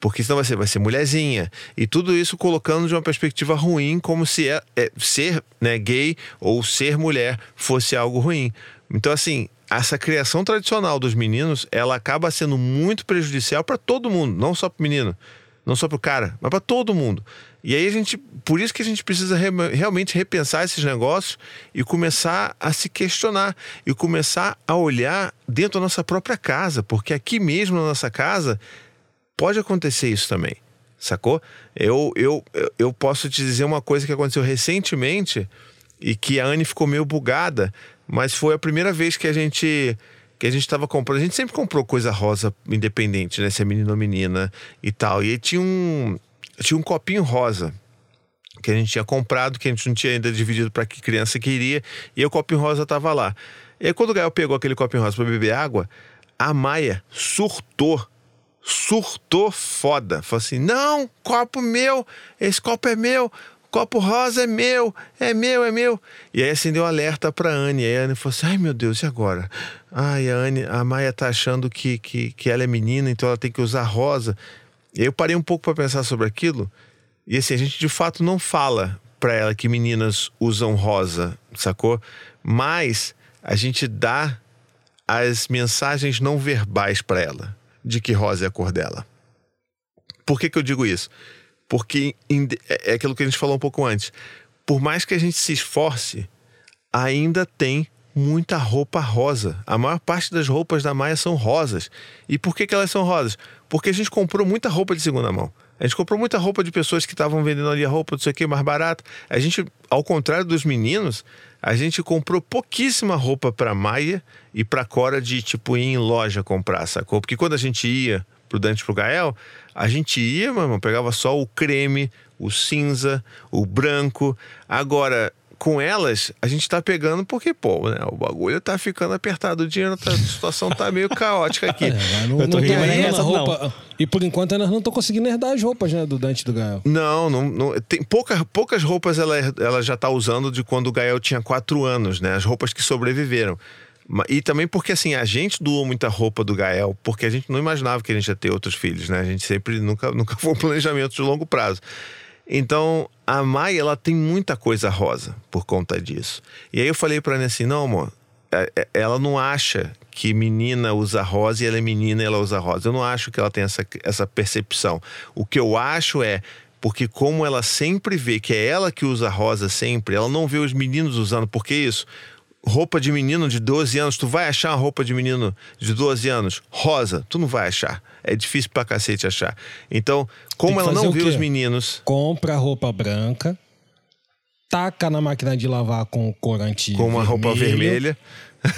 Porque senão vai ser, vai ser mulherzinha. E tudo isso colocando de uma perspectiva ruim, como se é, é, ser né, gay ou ser mulher fosse algo ruim. Então, assim, essa criação tradicional dos meninos, ela acaba sendo muito prejudicial para todo mundo, não só para o menino, não só para o cara, mas para todo mundo. E aí a gente, por isso que a gente precisa re- realmente repensar esses negócios e começar a se questionar e começar a olhar dentro da nossa própria casa, porque aqui mesmo na nossa casa pode acontecer isso também, sacou? Eu, eu, eu- posso te dizer uma coisa que aconteceu recentemente e que a Anne ficou meio bugada, mas foi a primeira vez que a gente que a gente estava comprando. A gente sempre comprou coisa rosa independente, né? Se é menino ou menina e tal. E aí tinha um, tinha um copinho rosa que a gente tinha comprado, que a gente não tinha ainda dividido para que criança queria, e o copinho rosa tava lá. E aí quando o Gael pegou aquele copinho rosa para beber água, a Maia surtou. Surtou foda. Falou assim: não, copo meu, esse copo é meu, copo rosa é meu, é meu, é meu. E aí acendeu um alerta pra Anne. Aí a Anne falou assim: ai meu Deus, e agora? Ai, a Anne, a Maia tá achando que, que, que ela é menina, então ela tem que usar rosa. E aí eu parei um pouco para pensar sobre aquilo. E assim, a gente de fato não fala pra ela que meninas usam rosa, sacou? Mas a gente dá as mensagens não verbais para ela de que rosa é a cor dela. Por que, que eu digo isso? Porque é é aquilo que a gente falou um pouco antes. Por mais que a gente se esforce, ainda tem muita roupa rosa. A maior parte das roupas da Maia são rosas. E por que, que elas são rosas? Porque a gente comprou muita roupa de segunda mão. A gente comprou muita roupa de pessoas que estavam vendendo ali a roupa, não sei o que, mais barato. A gente, ao contrário dos meninos, a gente comprou pouquíssima roupa para Maia e para Cora de tipo ir em loja comprar, sacou? Porque quando a gente ia pro Dante pro Gael, a gente ia, irmão, pegava só o creme, o cinza, o branco. Agora, com elas, a gente tá pegando porque, pô, né, o bagulho tá ficando apertado, o dinheiro, tá, a situação tá meio caótica aqui. *laughs* Mas não, Eu tô não rindo, tá mas não é roupa. E por enquanto nós não estamos conseguindo herdar as roupas né, do Dante do Gael. Não, não, não- tem pouca, poucas roupas ela, ela já tá usando de quando o Gael tinha quatro anos, né? As roupas que sobreviveram. E também porque, assim, a gente doou muita roupa do Gael, porque a gente não imaginava que a gente ia ter outros filhos, né? A gente sempre, nunca, nunca foi um planejamento de longo prazo. Então, a Maia, ela tem muita coisa rosa por conta disso. E aí eu falei pra ela assim, não, amor, é- é- ela não acha que menina usa rosa e ela é menina e ela usa rosa. Eu não acho que ela tem essa, essa percepção. O que eu acho é porque como ela sempre vê que é ela que usa rosa sempre, ela não vê os meninos usando. Por que isso? Roupa de menino de 12 anos, tu vai achar uma roupa de menino de 12 anos rosa? Tu não vai achar. É difícil pra cacete achar. Então, como ela não quê? os meninos Compra roupa branca, taca na máquina de lavar com corante com uma roupa vermelha,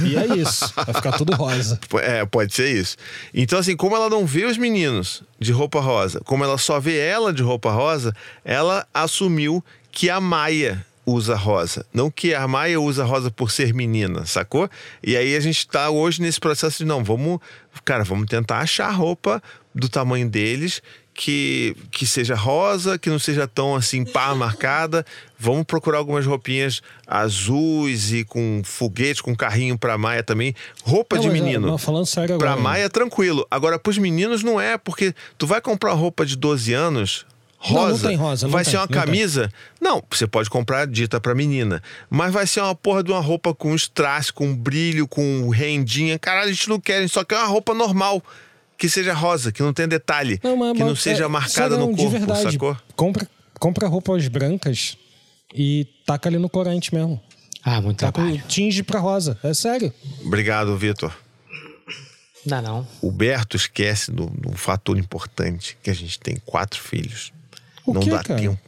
E é isso. Vai ficar tudo rosa. *laughs* É, pode ser isso. Então, assim, como ela não vê os meninos de roupa rosa, como ela só vê ela de roupa rosa, ela assumiu que a Maia usa rosa. Não que a Maia usa rosa por ser menina, sacou? E aí a gente tá hoje nesse processo de, não, vamos, cara, vamos tentar achar roupa do tamanho deles. Que, que seja rosa, que não seja tão assim pá marcada. Vamos procurar algumas roupinhas azuis e com foguete, com carrinho pra Maia também. Roupa Não, de menino. não, falando sério Pra agora. Maia, tranquilo. Agora, pros meninos, não é, porque tu vai comprar roupa de 12 anos. Não, não Rosa, tem rosa, não vai tem, ser uma não tem. camisa. Não, você pode comprar dita pra menina. Mas vai ser uma porra de uma roupa com strass, com brilho, com rendinha. Caralho, a gente não quer, a gente só quer uma roupa normal. Que seja rosa, que não tenha detalhe. mas- que não mas- seja é, marcada sério, no de corpo, verdade. sacou? Compra, compra roupas brancas e taca ali no corante mesmo. Ah, muito Taca, trabalho. tinge pra rosa. É sério. Obrigado, Vitor. Não, não. O Berto esquece do, do fator importante, que a gente tem quatro filhos. O não quê, dá cara? tempo.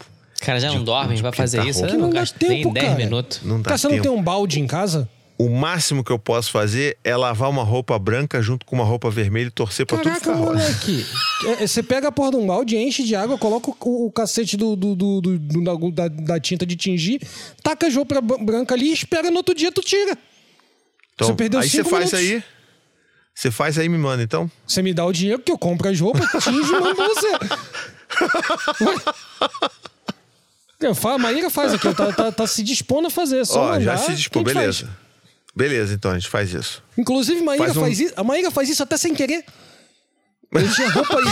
Cara, já não De- dorme, de vai fazer pintar isso. roupa. Eu não Não dá gasto nem tempo, 10 cara. minutos. Não dá Cara, você não tempo. tem um balde em casa? O máximo que eu posso fazer é lavar uma roupa branca junto com uma roupa vermelha e torcer pra tudo Caraca, ficar rosa. moleque. É, é, Você pega a porra de um balde, enche de água, coloca o, o cacete do, do- do- do- do- da, da tinta de tingir, taca as roupas bran- branca ali e espera no outro dia tu tira. Então, Você perdeu aí você faz minutos. aí. Você faz aí, me manda, então. Você me dá o dinheiro que eu compro as roupas, tinge e mando pra você. *laughs* Eu falo, a Maíra faz aqui, tá, tá- tá se dispondo a fazer. é Só Ó, já mandar, se dispôs, beleza. faz. Beleza, então a gente faz isso. Inclusive, Maíra Faz faz, um- isso. A Maíra faz isso até sem querer. Eu tinha roupa aí.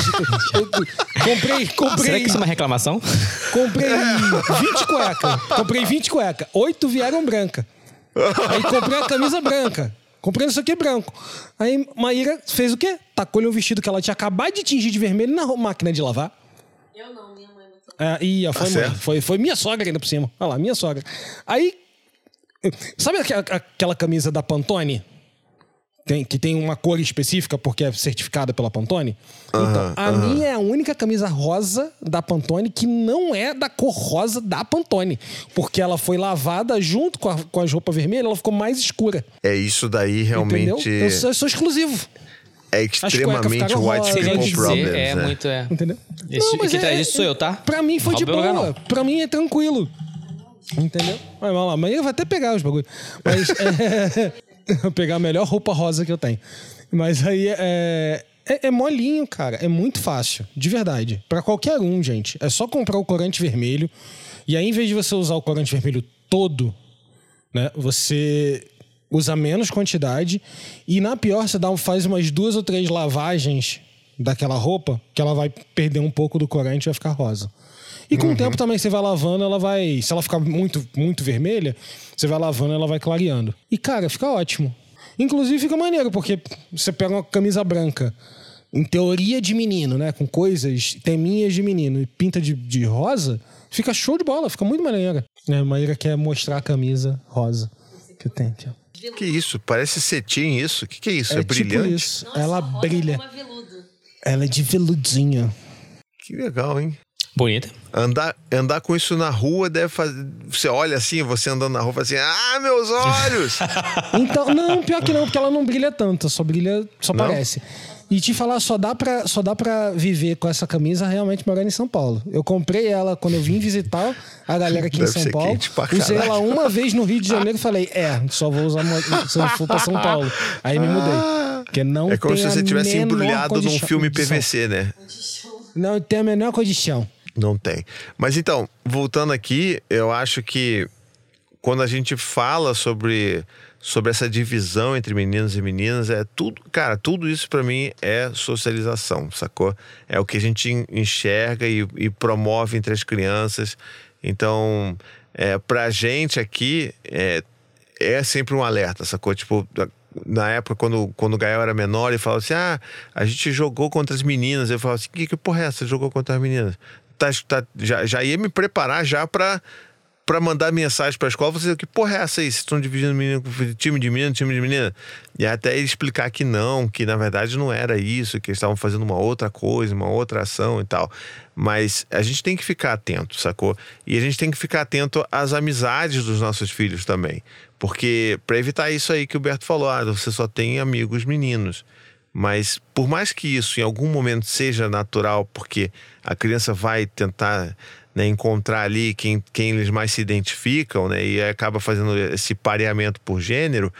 Comprei, comprei. Será que isso é uma reclamação? Comprei 20 cuecas. Comprei 20 cuecas. Oito vieram branca. Aí comprei a camisa branca. Comprei isso aqui branco. Aí Maíra fez o quê? Tacou-lhe um vestido que ela tinha acabado de tingir de vermelho na máquina de lavar. Eu não, minha mãe não sabe. É, e foi, Tá mãe. certo. foi, foi minha sogra ainda por cima. Olha lá, minha sogra. Aí. Sabe aque- aquela camisa da Pantone? Tem- que tem uma cor específica porque é certificada pela Pantone? Então, a minha é a única camisa rosa da Pantone que não é da cor rosa da Pantone. Porque ela foi lavada junto com, a, com as roupas vermelhas, ela ficou mais escura. É isso daí realmente Entendeu? Eu sou, eu sou exclusivo. é extremamente white people que problems, dizer, é né? muito. É. Entendeu? Esse- mas quem é- traz isso sou eu, tá? Pra mim foi de boa. não. Pra mim é tranquilo. Entendeu? Mas vamos lá, amanhã vai até pegar os bagulhos. Mas *laughs* é, vou *laughs* pegar a melhor roupa rosa que eu tenho. Mas aí é, é, é molinho, cara. É muito fácil. De verdade. Pra qualquer um, gente. É só comprar o corante vermelho. E aí, em vez de você usar o corante vermelho todo, né? Você usa menos quantidade e na pior você dá, faz umas duas ou três lavagens daquela roupa que ela vai perder um pouco do corante e vai ficar rosa. E com o tempo também você vai lavando, ela vai. Se ela ficar muito, muito vermelha, você vai lavando, ela vai clareando. E, cara, fica ótimo. Inclusive fica maneiro, porque você pega uma camisa branca, em teoria de menino, né? Com coisas, teminhas de menino, e pinta de, de rosa, fica show de bola, fica muito maneira. É, a Maíra quer mostrar a camisa rosa que eu tenho aqui, ó. Que isso? Parece cetim isso? O que, que é isso? É, tipo brilhante? isso. Nossa, ela brilha. é. Ela é de veludinho. Que legal, hein? Bonita. Andar, andar com isso na rua deve fazer. Você olha assim, você andando na rua, fala assim: Ah, meus olhos! *laughs* Então, não, pior que não, porque ela não brilha tanto, só brilha, só Não? parece. E te falar, só dá, pra, só dá pra viver com essa camisa realmente morando em São Paulo. Eu comprei ela quando eu vim visitar a galera aqui Deve em São Paulo. Usei ela uma vez no Rio de Janeiro e falei, é, só vou usar uma, se eu for pra São Paulo. Aí me mudei. Porque não é como tem se você tivesse embrulhado num filme. PVC, né? Não tem a menor condição. Não tem. Mas então, voltando aqui, eu acho que quando a gente fala sobre, sobre essa divisão entre meninos e meninas, é tudo, cara, tudo isso pra mim é socialização, sacou? É o que a gente en- enxerga e, e promove entre as crianças. Então, é, pra gente aqui, é, é sempre um alerta, sacou? Tipo, na época, quando, quando o Gael era menor, ele falava assim: ah, a gente jogou contra as meninas. Eu falava assim: que, que porra é essa? Jogou contra as meninas? Tá, tá- já, já ia me preparar já pra, pra mandar mensagem pra escola. Você, que porra é essa aí? Vocês estão dividindo menino, time de menino, time de menina? E até ele explicar que não, que na verdade não era isso, que eles estavam fazendo uma outra coisa, uma outra ação e tal. Mas a gente tem que ficar atento, sacou? E a gente tem que ficar atento às amizades dos nossos filhos também. Porque, para evitar isso aí que o Berto falou, ah, você só tem amigos meninos. Mas, por mais que isso em algum momento seja natural, porque a criança vai tentar né, encontrar ali quem, quem eles mais se identificam, né, e acaba fazendo esse pareamento por gênero,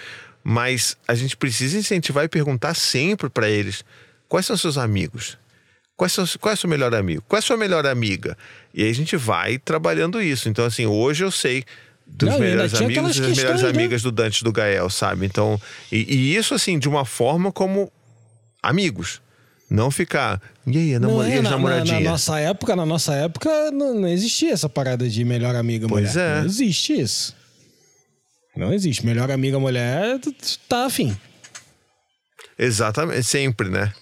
mas a gente precisa incentivar e perguntar sempre para eles quais são seus amigos. Quais são, qual é o seu melhor amigo? Qual é a sua melhor amiga? E aí a gente vai trabalhando isso. Então, assim, hoje eu sei dos Não, melhores amigos e das melhores né? amigas do Dante do Gael, sabe? Então, e, e isso, assim, de uma forma como amigos. Não ficar. E aí, namor... é, e as na, na, na nossa época, na nossa época, não, não existia essa parada de melhor amiga Pois mulher. é. Não existe isso. Não existe. Melhor amiga mulher tá afim. Exatamente, sempre, né?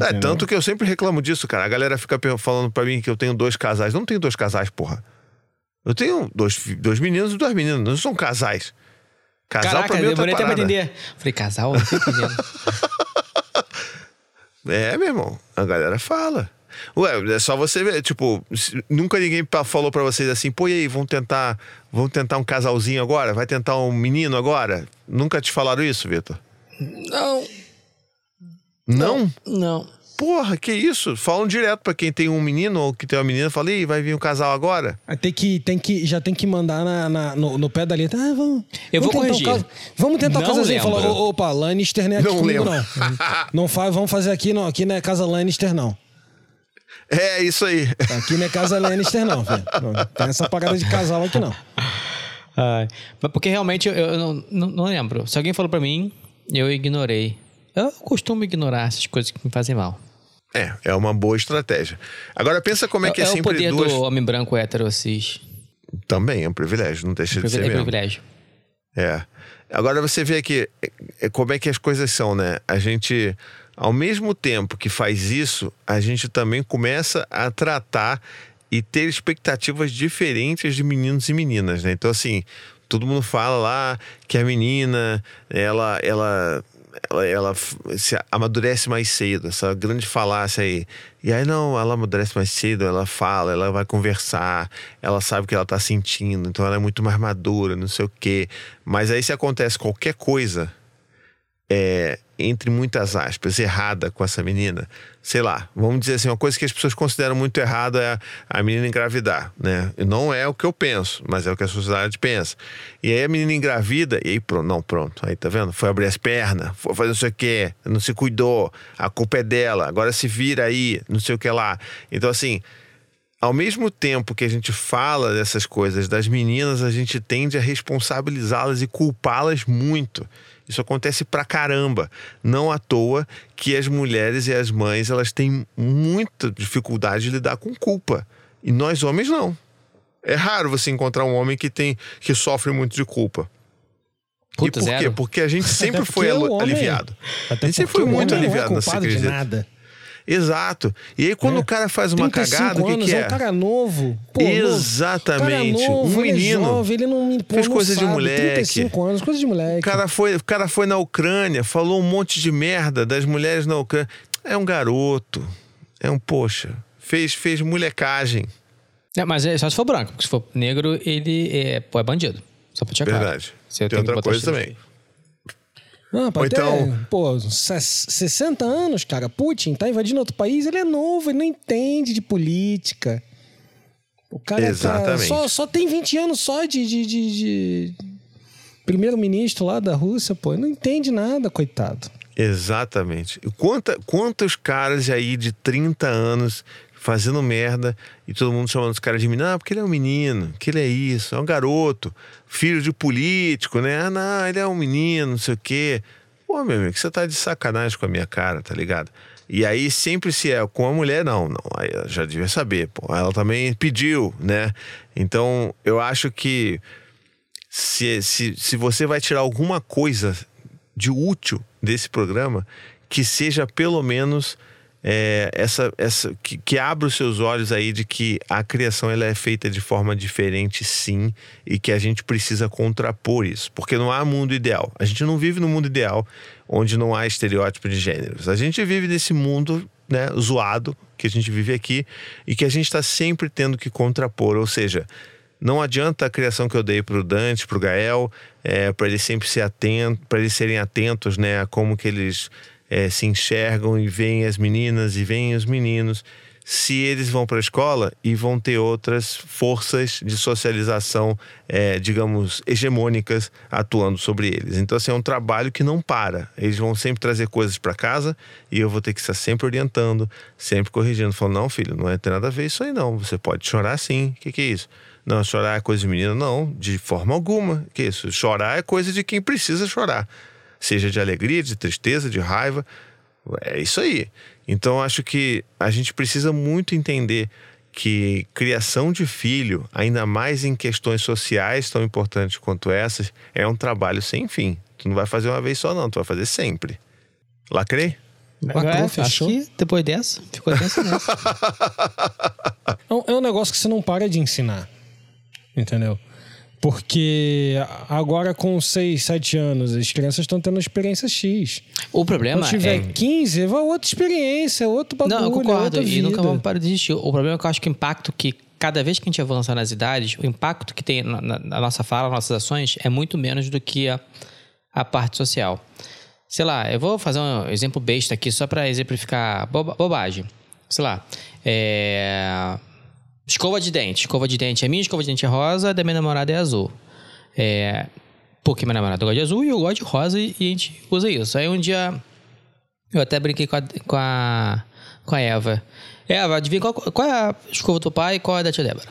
É, tanto que eu sempre reclamo disso, cara. A galera fica falando pra mim que eu tenho dois casais. Eu não tenho dois casais, porra. Eu tenho dois, dois meninos e duas meninas. Não são casais. Casal Caraca, pra mim é outra demorei até pra entender. Falei, casal? *laughs* Não. É, meu irmão. A galera fala. Ué, é só você ver, tipo, nunca ninguém falou pra vocês assim, pô, e aí, vamos tentar, vamos tentar um casalzinho agora? Vai tentar um menino agora? Nunca te falaram isso, Vitor? não, Não? não. Porra, que isso? Falam direto pra quem tem um menino ou que tem uma menina, fala, ih, vai vir um casal agora? Aí Tem que, tem que, já tem que mandar na, na- no, no pé da letra. Ah, vamos. Eu vamos vou tentar corrigir. Um vamos tentar Não. Falar, "Ô, opa, Lannister não é aqui Não comigo, lembro. não. Não faz, vamos fazer aqui, não. Aqui não é casa Lannister, não. É, isso aí. Aqui não é casa Lannister, não, filho. Não tem essa parada de casal aqui, não. Mas porque realmente eu, eu não, não, não lembro. Se alguém falou pra mim, eu ignorei. Eu costumo ignorar essas coisas que me fazem mal. É, é uma boa estratégia. Agora pensa como é que é, é o sempre poder duas. do homem branco hétero cis. Também é um privilégio, não deixa de ser É mesmo. privilégio. É. Agora você vê aqui é, é, como é que as coisas são, né? A gente, ao mesmo tempo que faz isso, a gente também começa a tratar e ter expectativas diferentes de meninos e meninas, né? Então, assim, todo mundo fala lá que a menina, ela, ela, ela, ela se amadurece mais cedo, essa grande falácia aí. E aí, não, ela amadurece mais cedo, ela fala, ela vai conversar, ela sabe o que ela tá sentindo, então ela é muito mais madura, não sei o quê. Mas aí, se acontece qualquer coisa, é, entre muitas aspas, errada com essa menina, sei lá, vamos dizer assim, uma coisa que as pessoas consideram muito errada é a menina engravidar, né? Não é o que eu penso, mas é o que a sociedade pensa. E aí a menina engravida, e aí pronto, não, pronto, aí tá vendo? Foi abrir as pernas, foi fazer não sei o quê, não se cuidou, a culpa é dela, agora se vira aí, não sei o que lá. Então, assim, ao mesmo tempo que a gente fala dessas coisas das meninas, a gente tende a responsabilizá-las e culpá-las muito. Isso acontece pra caramba. Não à toa que as mulheres e as mães elas têm muita dificuldade de lidar com culpa. E nós homens não. É raro você encontrar um homem que tem que sofre muito de culpa. Puta, e por quê? zero. Porque a gente *laughs* sempre Até foi porque o alu- homem- aliviado. Até a gente sempre foi muito homem aliviado é nesse culpado de nada. Exato. E aí quando É. o cara faz uma 35 cagada, o que, anos, que é é? um cara novo. Pô. Exatamente. Cara novo, um ele é menino. jovem, ele não, pô, Fez coisa de moleque. 35 anos, coisa de moleque. O cara, foi, o cara foi na Ucrânia, falou um monte de merda das mulheres na Ucrânia. É um garoto. É um, poxa, fez, fez molecagem. É, mas é só se for branco. porque Se for negro, ele é, pô, é bandido. Só pra te. Verdade. Tem outra coisa também. Não, pode então- ter, pô, ses- 60 anos, cara. Putin tá invadindo outro país, ele é novo, ele não entende de política. O cara tá- Exatamente. só, só tem 20 anos só de, de, de- de primeiro-ministro lá da Rússia, pô. Ele não entende nada, coitado. Exatamente. Quanta, quantos caras aí de 30 anos fazendo merda e todo mundo chamando os caras de menino, ah, porque ele é um menino, que ele é isso, é um garoto, filho de político, né? Ah, não, ele é um menino, não sei o quê. Pô, meu amigo, você tá de sacanagem com a minha cara, tá ligado? E aí sempre se é com a mulher, não, não, aí já devia saber, pô, ela também pediu, né? Então eu acho que se, se, se você vai tirar alguma coisa de útil desse programa, que seja pelo menos é, essa, essa que, que abra os seus olhos aí de que a criação ela é feita de forma diferente, sim, e que a gente precisa contrapor isso, porque não há mundo ideal. A gente não vive no mundo ideal onde não há estereótipo de gêneros. A gente vive nesse mundo né, zoado que a gente vive aqui e que a gente está sempre tendo que contrapor, ou seja, não adianta a criação que eu dei para o Dante, para o Gael, é, para eles sempre ser atentos, para eles serem atentos, né, a como que eles é, se enxergam e veem as meninas e veem os meninos. Se eles vão para a escola e vão ter outras forças de socialização, é, digamos, hegemônicas atuando sobre eles. Então, assim, é um trabalho que não para. Eles vão sempre trazer coisas para casa e eu vou ter que estar sempre orientando, sempre corrigindo. Falando, não, filho, não é ter nada a ver isso aí, não. Você pode chorar sim. O que, que é isso? Não, chorar é coisa de menina, não, de forma alguma. Que isso? Chorar é coisa de quem precisa chorar. Seja de alegria, de tristeza, de raiva. É isso aí. Então acho que a gente precisa muito entender que criação de filho, ainda mais em questões sociais tão importantes quanto essas, é um trabalho sem fim. Tu não vai fazer uma vez só, não, tu vai fazer sempre. Lacrei? Lacrou, É, fechou. Acho que depois dessa, ficou tenso nessa. *laughs* É um- É um negócio que você não para de ensinar. Entendeu? Porque agora com 6, 7 anos, as crianças estão tendo experiência X. O problema Quando tiver é... 15, vai outra experiência, outro bagulho, Não, eu concordo. outra E nunca vamos parar de existir. O problema é que eu acho que o impacto que, cada vez que a gente avança nas idades, o impacto que tem na, na- na nossa fala, nas nossas ações, é muito menos do que a, a parte social. Sei lá, eu vou fazer um exemplo besta aqui só para exemplificar boba- bobagem. Sei lá, é... Escova de dente. Escova de dente é minha, escova de dente é rosa, da minha namorada é azul. É... Porque minha namorada gosta de azul e eu gosto de rosa e a gente usa isso. Aí um dia eu até brinquei com a, com a, com a Eva. Eva, adivinha qual, qual é a escova do pai e qual é da tia Débora?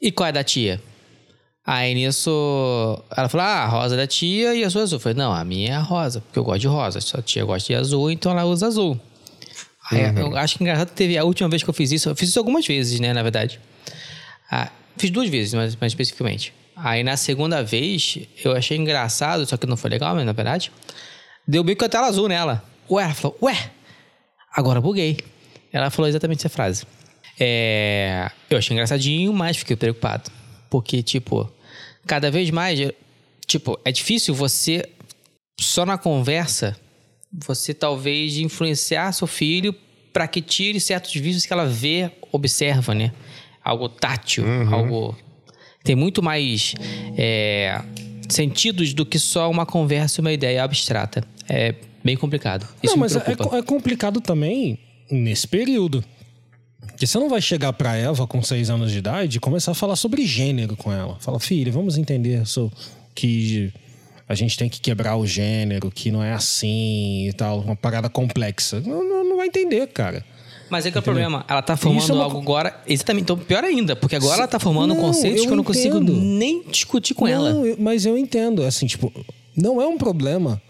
E qual é da tia? Aí nisso, ela falou: ah, a rosa é da tia e a sua azul. Eu falei: não, a minha é a rosa, porque eu gosto de rosa. Sua tia gosta de azul, então ela usa azul. Aí eu acho que engraçado teve a última vez que eu fiz isso. Eu fiz isso algumas vezes, né, na verdade. Ah, fiz duas vezes, mais, mais especificamente. Aí na segunda vez, eu achei engraçado, só que não foi legal, mas na verdade. Deu bico com a tela azul nela. Ué, ela falou, ué, agora buguei. Ela falou exatamente essa frase. É, eu achei engraçadinho, mas fiquei preocupado. Porque, tipo, cada vez mais, tipo, é difícil você, só na conversa, você talvez influenciar seu filho para que tire certos vícios que ela vê, observa, né? Algo tátil, algo. Tem muito mais é, sentidos do que só uma conversa e uma ideia abstrata. É bem complicado. Isso não, mas é, é complicado também nesse período. Porque você não vai chegar pra Eva com 6 anos de idade e começar a falar sobre gênero com ela. Fala, filha, vamos entender so- que a gente tem que quebrar o gênero, que não é assim e tal, uma parada complexa. Não, não, não vai entender, cara. Mas é que é o problema. Ela tá formando é uma algo agora. Exatamente. Então, pior ainda, porque agora ela tá formando Não, conceitos eu que eu não consigo entendo. nem discutir com ela. Não, eu- mas eu entendo, assim, tipo, não é um problema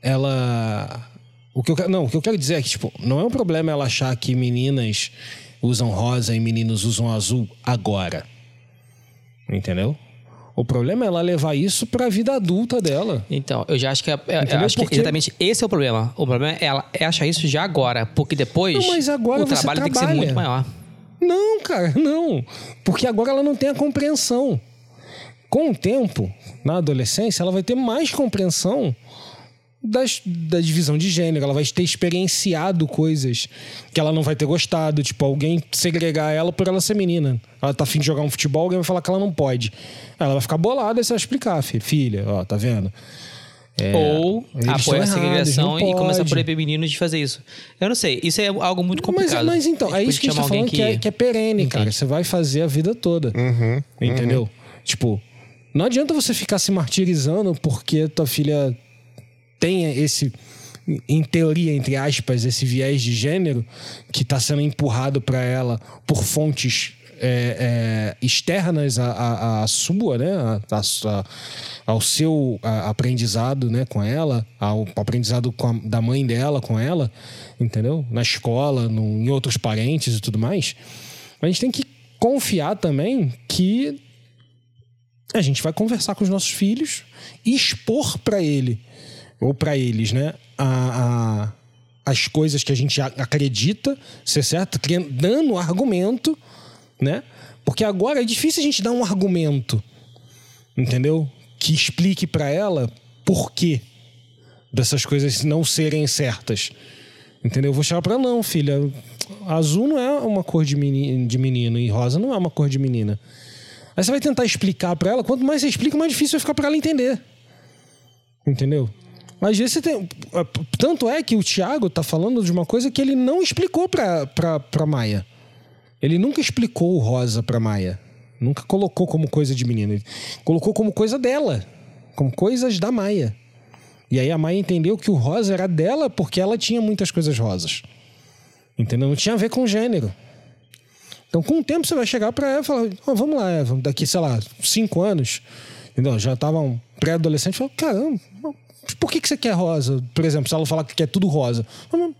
ela. O que eu, não, o que eu quero dizer é que, tipo, não é um problema ela achar que meninas usam rosa e meninos usam azul agora. Entendeu? O problema é ela levar isso pra vida adulta dela. Então, eu já acho que, é, é- Entendeu? acho que Porque- exatamente esse é o problema. O problema é, ela, é achar isso já agora, porque depois Não, mas agora o trabalho tem que ser trabalha. muito maior. Não, cara, não. Porque agora ela não tem a compreensão. Com o tempo, na adolescência, ela vai ter mais compreensão das, da divisão de gênero. Ela vai ter experienciado coisas que ela não vai ter gostado. Tipo, alguém segregar ela por ela ser menina. Ela tá afim de jogar um futebol, alguém vai falar que ela não pode. Ela vai ficar bolada e você vai explicar, fi- filha, ó, tá vendo? É, Ou eles apoiar a segregação e começar a proibir meninos de fazer isso. Eu não sei, isso é algo muito Mas, complicado. mas então, é gente isso que a gente tá falando que, alguém é, que é perene, cara. entende. Você vai fazer a vida toda. Entendeu? Tipo, não adianta você ficar se martirizando porque tua filha tem esse, em teoria, entre aspas, esse viés de gênero que tá sendo empurrado para ela por fontes é, é, externas à, à- à sua, né? A- ao seu aprendizado, né? Com ela, ao aprendizado a- da mãe dela com ela, entendeu? Na escola, no, em outros parentes e tudo mais. A gente tem que confiar também que a gente vai conversar com os nossos filhos e expor para ele ou para eles, né, a, a- as coisas que a gente acredita certo, dando argumento, né? Porque agora é difícil a gente dar um argumento, entendeu? Que explique para ela por quê dessas coisas não serem certas. Entendeu? Eu vou chegar pra não, filha. Azul não é uma cor de menino, de menino e rosa não é uma cor de menina. Aí você vai tentar explicar pra ela, quanto mais você explica, mais difícil vai ficar pra ela entender. Entendeu? Vezes você tem. Tanto é que o Thiago tá falando de uma coisa que ele não explicou pra, pra, pra Maia. Ele nunca explicou o rosa pra Maia. Nunca colocou como coisa de menina. Ele colocou como coisa dela. Como coisas da Maia. E aí a Maia entendeu que o rosa era dela porque ela tinha muitas coisas rosas. Entendeu? Não tinha a ver com gênero. Então, com o tempo, você vai chegar pra ela e falar: "Ó, vamos lá, Eva, daqui, sei lá, cinco anos, entendeu? já tava um pré-adolescente, fala: caramba, mas por que, que você quer rosa? Por exemplo, se ela falar que quer tudo rosa, "Mas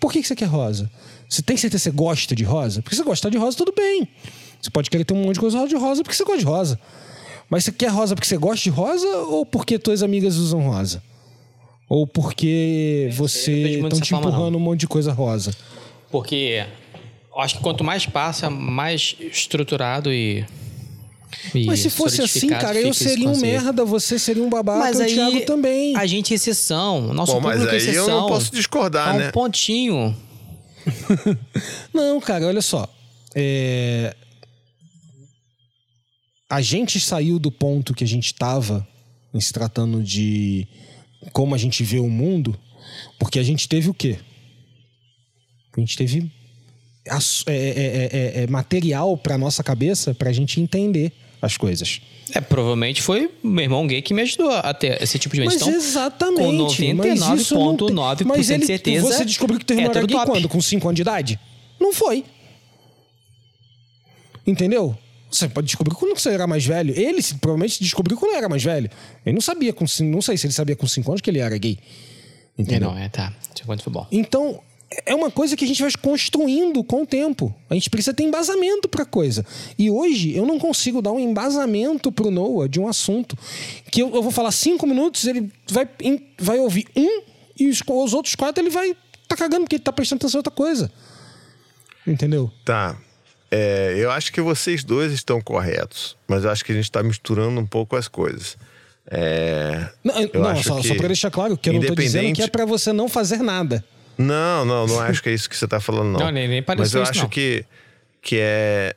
por que, que você quer rosa? Você tem certeza que você gosta de rosa? Porque você gostar de rosa, tudo bem. Você pode querer ter um monte de coisa de rosa porque você gosta de rosa. Mas você quer rosa porque você gosta de rosa ou porque tuas amigas usam rosa? Ou porque você estão te forma, empurrando não. um monte de coisa rosa? Porque acho que quanto mais passa, mais estruturado e. e Mas se fosse assim, cara, eu seria um merda, você seria um babaca, Mas o aí, Thiago também. a gente é exceção. Nosso Bom, mas público é aí eu exceção. não posso discordar, é um né? pontinho. *laughs* Não, cara, olha só. É... A gente saiu do ponto que a gente estava em se tratando de como a gente vê o mundo, porque a gente teve o quê? A gente teve é, é, é, é, é, material para nossa cabeça para a gente entender as coisas. É, provavelmente foi meu irmão gay que me ajudou a ter esse tipo de mente. Mas Então, exatamente. com mas isso não tem- 99,9% Mas de certeza, Você descobriu que teu irmão era gay top. quando? Com 5 anos de idade? Não foi. Entendeu? Você pode descobrir quando você era mais velho. Ele provavelmente descobriu quando era mais velho. Ele não sabia com não sei se ele sabia com 5 anos que ele era gay. Entendeu? não, é, tá. Isso quanto foi bom. Então, é uma coisa que a gente vai construindo com o tempo. A gente precisa ter embasamento pra coisa. E hoje eu não consigo dar um embasamento pro Noah de um assunto que eu, eu vou falar cinco minutos, ele vai, vai ouvir um e os, os outros quatro ele vai tá cagando porque ele tá prestando atenção em outra coisa. Entendeu? Tá. É, eu acho que vocês dois estão corretos, mas eu acho que a gente está misturando um pouco as coisas. É, Não, não, só, que só pra deixar claro que eu não tô dizendo que é pra você não fazer nada. Não, não, não acho que é isso que você está falando, não. Não, nem- nem Mas eu isso, acho não. que, que é.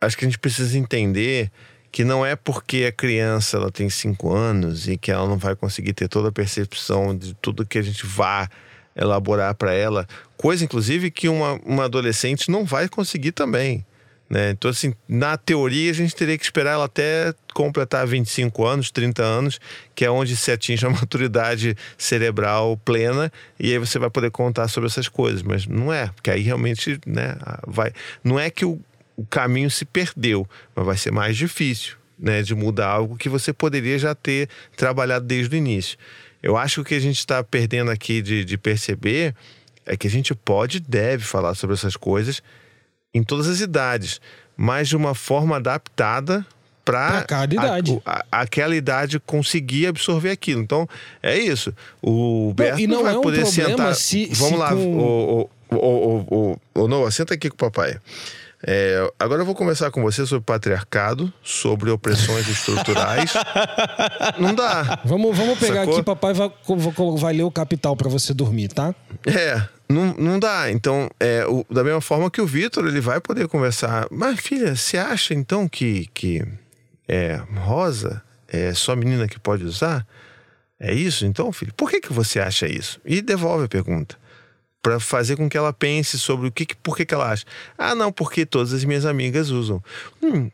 Acho que a gente precisa entender que não é porque a criança ela tem cinco anos e que ela não vai conseguir ter toda a percepção de tudo que a gente vá elaborar para ela, coisa inclusive que uma, uma adolescente não vai conseguir também. Né? Então, assim, na teoria, a gente teria que esperar ela até completar 25 anos, 30 anos, que é onde se atinge a *laughs* maturidade cerebral plena, e aí você vai poder contar sobre essas coisas. Mas não é, porque aí realmente né, vai. Não é que o, o caminho se perdeu, mas vai ser mais difícil né, de mudar algo que você poderia já ter trabalhado desde o início. Eu acho que o que a gente está perdendo aqui de, de perceber é que a gente pode e deve falar sobre essas coisas em todas as idades, mas de uma forma adaptada para cada idade. aquela idade conseguir absorver aquilo. Então, é isso. O Beto e não vai é um poder sentar. se- Vamos se lá, com- o, o, Noah, senta aqui com o papai. É, agora eu vou conversar com você sobre patriarcado, sobre opressões estruturais. *laughs* Não dá. Vamos, vamos pegar Sacou? aqui, papai vai, vai- vai ler o capital pra você dormir, tá? É, não, não dá. Então, é, o- da mesma forma que o Vitor, ele vai poder conversar. Mas, filha, você acha então que, que é, rosa é só menina que pode usar? É isso? Então, filho, por que, que você acha isso? E devolve a pergunta. Pra fazer com que ela pense sobre o que, que por que, que ela acha. Ah, não, porque todas as minhas amigas usam. Hum,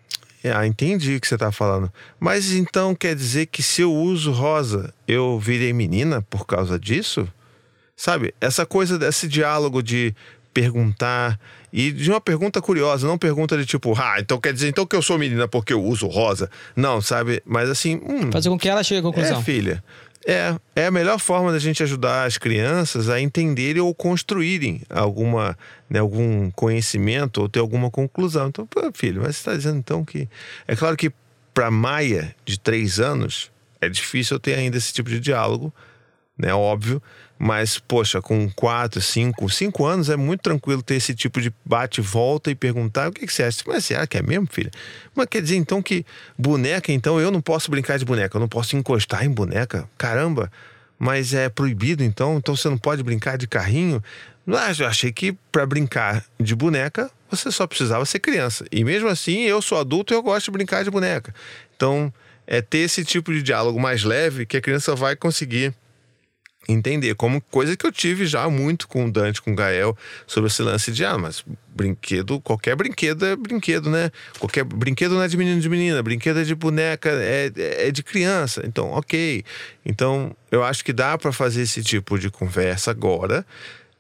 ah, entendi o que você tá falando. Mas então quer dizer que se eu uso rosa, eu virei menina por causa disso? Sabe? Essa coisa desse diálogo de perguntar e de uma pergunta curiosa, não pergunta de tipo, ah, então quer dizer então que eu sou menina porque eu uso rosa. Não, sabe? Mas assim, hum, Fazer com que ela chegue à conclusão. é, filha. É, é a melhor forma da gente ajudar as crianças a entenderem ou construírem alguma, né, algum conhecimento ou ter alguma conclusão. Então, pô, filho, mas você está dizendo então que. É claro que para Maia, de três anos, é difícil eu ter ainda esse tipo de diálogo, né? Óbvio. Mas, poxa, com quatro, cinco, cinco anos é muito tranquilo ter esse tipo de bate e e perguntar o que, que você acha. Mas será que é mesmo, filha? Mas quer dizer então que boneca, então eu não posso brincar de boneca, eu não posso encostar em boneca? Caramba! Mas é proibido então? Então você não pode brincar de carrinho? Mas eu achei que para brincar de boneca você só precisava ser criança. E mesmo assim, eu sou adulto e eu gosto de brincar de boneca. Então, é ter esse tipo de diálogo mais leve que a criança vai conseguir entender, como coisa que eu tive já muito com o Dante, com o Gael, sobre esse lance de, ah, mas brinquedo, qualquer brinquedo é brinquedo, né? Qualquer brinquedo não é de menino de menina, brinquedo é de boneca, é, é de criança. Então, ok. Então, eu acho que dá para fazer esse tipo de conversa agora.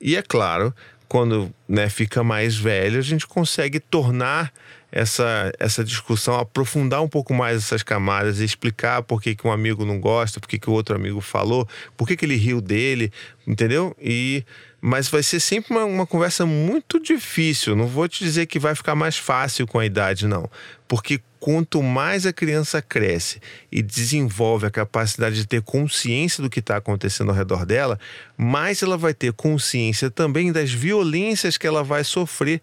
E é claro, quando né, fica mais velho, a gente consegue tornar essa, essa discussão, aprofundar um pouco mais essas camadas e explicar por que, que um amigo não gosta, por que, que o outro amigo falou, por que, que ele riu dele, entendeu? E mas vai ser sempre uma, uma conversa muito difícil. Não vou te dizer que vai ficar mais fácil com a idade, não. Porque quanto mais a criança cresce e desenvolve a capacidade de ter consciência do que está acontecendo ao redor dela, mais ela vai ter consciência também das violências que ela vai sofrer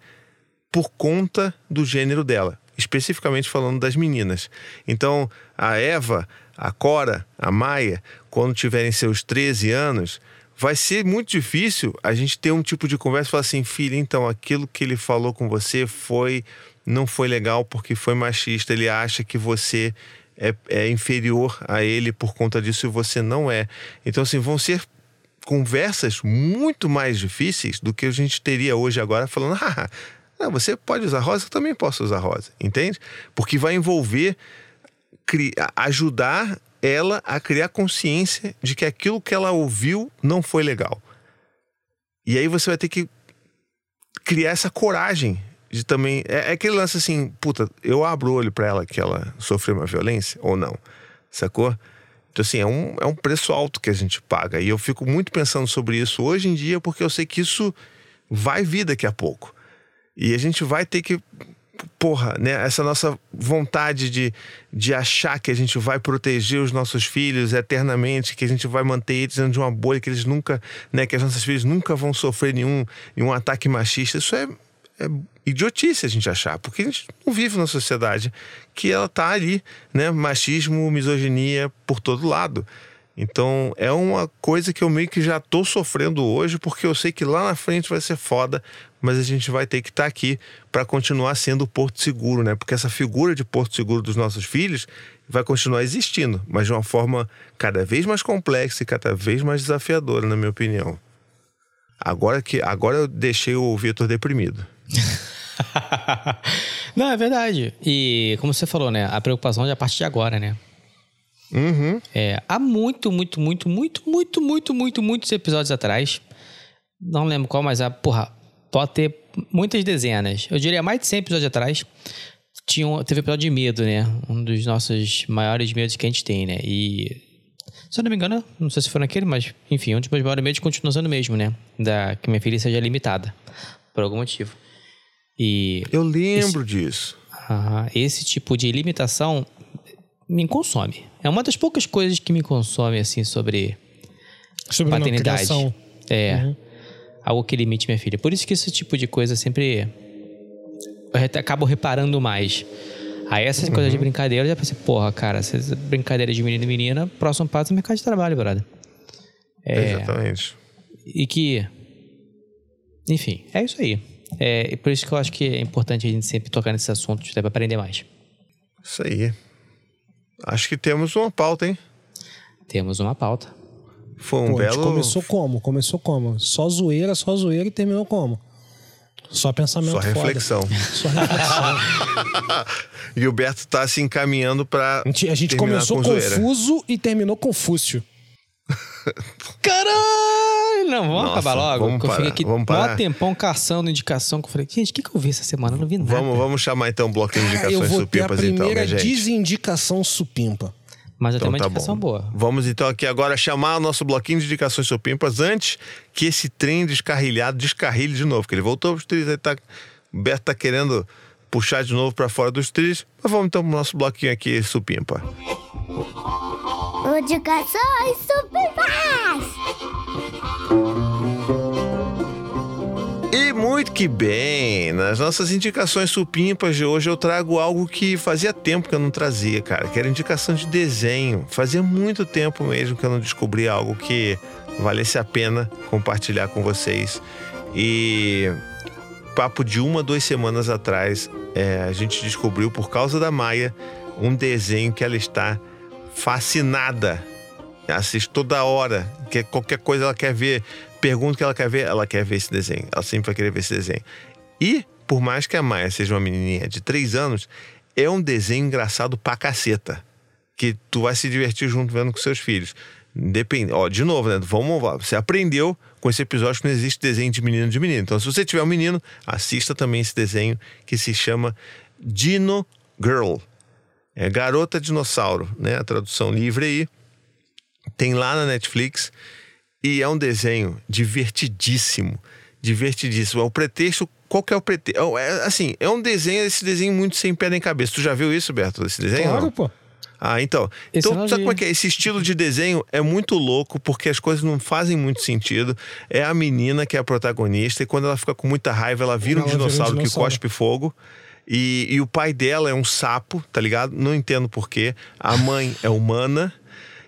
por conta do gênero dela, especificamente falando das meninas. Então, a Eva, a Cora, a Maia, quando tiverem seus 13 anos, vai ser muito difícil a gente ter um tipo de conversa e falar assim, filha, então aquilo que ele falou com você foi não foi legal porque foi machista, ele acha que você é, é inferior a ele por conta disso e você não é. Então, assim, vão ser conversas muito mais difíceis do que a gente teria hoje agora falando, *laughs* ah, ah, você pode usar rosa, eu também posso usar rosa, entende? Porque vai envolver ajudar ela a criar consciência de que aquilo que ela ouviu não foi legal. E aí você vai ter que criar essa coragem de também. É, é aquele lance assim, puta, eu abro o olho pra ela que ela sofreu uma violência ou não, sacou? Então, assim, é um, é um preço alto que a gente paga. E eu fico muito pensando sobre isso hoje em dia, porque eu sei que isso vai vir daqui a pouco. E a gente vai ter que. Porra, né? Essa nossa vontade de, de achar que a gente vai proteger os nossos filhos eternamente, que a gente vai manter eles dentro de uma bolha, que eles nunca, né? Que as nossas filhas nunca vão sofrer nenhum, nenhum ataque machista. Isso é, é idiotice a gente achar, porque a gente não vive numa sociedade que ela tá ali, né? Machismo, misoginia por todo lado. Então é uma coisa que eu meio que já tô sofrendo hoje, porque eu sei que lá na frente vai ser foda, mas a gente vai ter que estar aqui para continuar sendo o porto seguro, né? Porque essa figura de porto seguro dos nossos filhos vai continuar existindo, mas de uma forma cada vez mais complexa e cada vez mais desafiadora, na minha opinião. Agora que agora eu deixei o Vitor deprimido. *laughs* Não, é verdade. E como você falou, né? A preocupação é a partir de agora, né? Uhum. É, há muito, muito, muito, muito, muito, muito, muito, muitos episódios atrás. Não lembro qual, mas, ah, porra, pode ter muitas dezenas. Eu diria mais de 100 episódios atrás. Tinha um, teve episódio de medo, né? Um dos nossos maiores medos que a gente tem, né? E. Se eu não me engano, não sei se foi naquele, mas enfim, um dos meus maiores medos continua sendo o mesmo, né? Da, que minha filha seja limitada. Por algum motivo. E Eu lembro disso. Aham. Esse tipo de limitação me consome. É uma das poucas coisas que me consome, assim, sobre Sobre paternidade. É. Algo que limite minha filha. Por isso que esse tipo de coisa sempre. Eu acabo reparando mais. Aí essas coisas de brincadeira, eu já pensei, porra, cara, essas brincadeiras de menino e menina, próximo passo é mercado de trabalho, brother. É, Exatamente. e que. Enfim, é isso aí. É, por isso que eu acho que é importante a gente sempre tocar nesses assuntos, até pra aprender mais. Isso aí. Acho que temos uma pauta, hein? Temos uma pauta. Foi um Pô, a gente belo. começou como? Começou como? Só zoeira, só zoeira e terminou como? Só pensamento Só foda. reflexão. *laughs* Só reflexão. E o Berto tá se encaminhando pra. A gente, a gente começou com zoeira. confuso e terminou confúcio. Caralho! Não, vamos Nossa, acabar logo. vamos que eu fiquei parar, aqui vamos mó parar. tempão caçando indicação que eu falei, gente, o que, que eu vi essa semana? Eu não vi nada. Vamos, vamos chamar então o bloquinho de eu indicações vou ter a supimpas, então, primeira minha gente. desindicação supimpa. Mas eu Então uma tá indicação boa. Vamos então aqui agora chamar o nosso bloquinho de indicações supimpas antes que esse trem descarrilhado descarrilhe de novo, porque ele voltou pros trilhos, aí tá, o Beto tá querendo puxar de novo pra fora dos trilhos. Mas vamos então pro nosso bloquinho aqui supimpa. Indicações supimpas! E muito que bem, nas nossas indicações supimpas de hoje eu trago algo que fazia tempo que eu não trazia, cara, que era indicação de desenho. Fazia muito tempo mesmo que eu não descobria algo que valesse a pena compartilhar com vocês. E papo de uma, duas semanas atrás, é, a gente descobriu por causa da Maia um desenho que ela está fascinada. Assiste toda hora, que qualquer coisa ela quer ver, pergunta o que ela quer ver, ela quer ver esse desenho. Ela sempre vai querer ver esse desenho. E, por mais que a Maia seja uma menininha de três anos, é um desenho engraçado pra caceta. Que tu vai se divertir junto vendo com seus filhos. Depende, ó, de novo, né? Vamos lá. Você aprendeu com esse episódio que não existe desenho de menino de menino. Então, se você tiver um menino, assista também esse desenho que se chama Dino Girl. É Garota Dinossauro, né? A tradução livre aí. Tem lá na Netflix e é um desenho divertidíssimo, divertidíssimo. É o pretexto, qual que é o pretexto? É, assim, é um desenho, esse desenho muito sem pé nem cabeça. Tu já viu isso, Berto, esse desenho? Claro, não? pô. Ah, então. Esse então, sabe vi. como é que é? Esse estilo de desenho é muito louco porque as coisas não fazem muito sentido. É a menina que é a protagonista e quando ela fica com muita raiva, ela vira um Ela vira um dinossauro que dinossauro. cospe fogo. E, e o pai dela é um sapo, tá ligado? Não entendo porquê. A mãe é humana.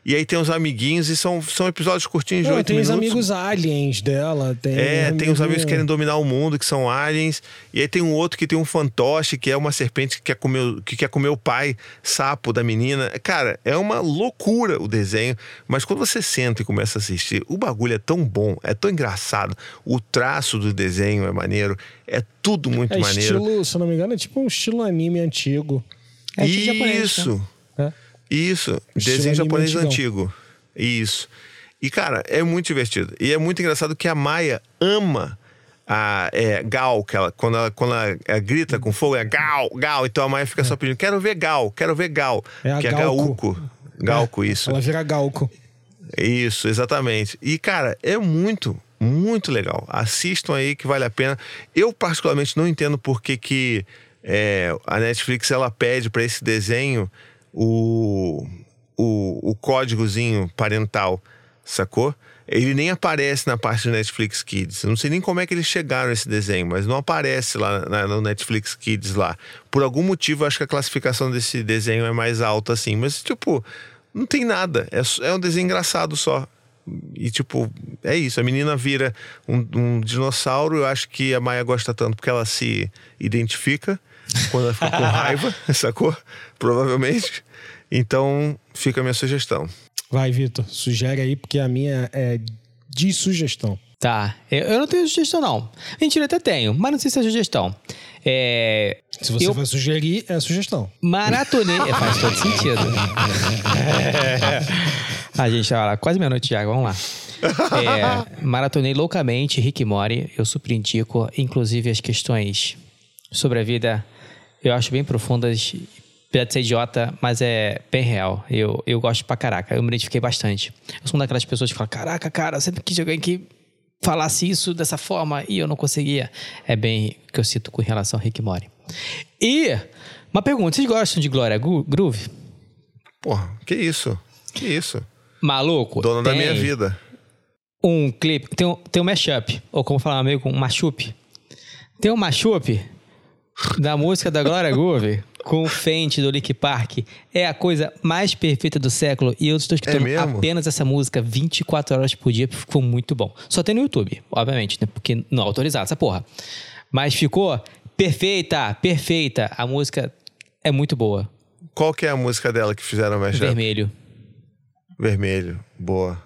E aí tem os amiguinhos e são, são episódios curtinhos de Não, oito tem os minutos. amigos aliens dela. Tem É, tem os amigo- amigos que querem dominar o mundo, que são aliens. E aí tem um outro que tem um fantoche, que é uma serpente que quer comer, o- que quer comer o pai sapo da menina. Cara, é uma loucura o desenho. Mas quando você senta e começa a assistir, o bagulho é tão bom, é tão engraçado. O traço do desenho é maneiro. É tudo muito É maneiro. estilo, se eu não me engano, é tipo um estilo anime antigo. É estilo japonês, Isso. né? Isso. Desenho japonês antigo. Isso. E, cara, é muito divertido. E é muito engraçado que a Maia ama a é, Gal, que ela, quando, ela, quando ela, ela grita com fogo, é Gal, Gal. Então a Maia fica só pedindo: quero ver Gal, quero ver Gal. É a que é Galco. Galco, isso. Ela vira galco. Isso, exatamente. E, cara, é muito, muito legal. Assistam aí que vale a pena. Eu, particularmente, não entendo por que, que é, a Netflix ela pede para esse desenho o, o, o códigozinho parental, sacou? Ele nem aparece na parte do Netflix Kids. Eu não sei nem como é que eles chegaram nesse desenho, mas não aparece lá na- no Netflix Kids lá. Por algum motivo, acho que a classificação desse desenho é mais alta, assim. Mas, tipo, não tem nada. É, é um desenho engraçado só. E, tipo, é isso. A menina vira um, um dinossauro. Eu acho que a Maia gosta tanto porque ela se identifica quando ela fica com *laughs* raiva, sacou? Provavelmente. Então, fica a minha sugestão. Vai, Vitor, sugere aí, porque a minha é de sugestão. Tá. Eu, não tenho sugestão, não. Mentira, até tenho, mas não sei se é sugestão. É. Se você eu vai sugerir, é sugestão. maratonei. *laughs* É, faz todo sentido. A gente, olha lá, quase meia-noite já, vamos lá. É, maratonei loucamente Rick Mori. Eu super indico, inclusive as questões sobre a vida, eu acho bem profundas. Apesar de ser idiota, mas é bem real. Eu, eu gosto pra caraca. Eu me identifiquei bastante. Eu sou uma daquelas pessoas que falam: Caraca, cara, sempre quis alguém que falasse isso dessa forma e eu não conseguia. É bem o que eu cito com relação a Rick Mori. E uma pergunta, vocês gostam de Glória Gro- Groove? Porra, que isso? Que isso? Maluco? Dona da minha vida. Um clipe, tem um, tem um mashup, ou como falar amigo, um mashup. Tem um mashup da música da Glória Groove com o Fenty do Lick Park. É a coisa mais perfeita do século e eu estou escutando mesmo? apenas essa música 24 horas por dia, porque ficou muito bom. Só tem no YouTube, obviamente, né? Porque não é autorizado essa porra. Mas ficou perfeita, perfeita. A música é muito boa. Qual que é a música dela que fizeram mais Vermelho. Vermelho. Boa.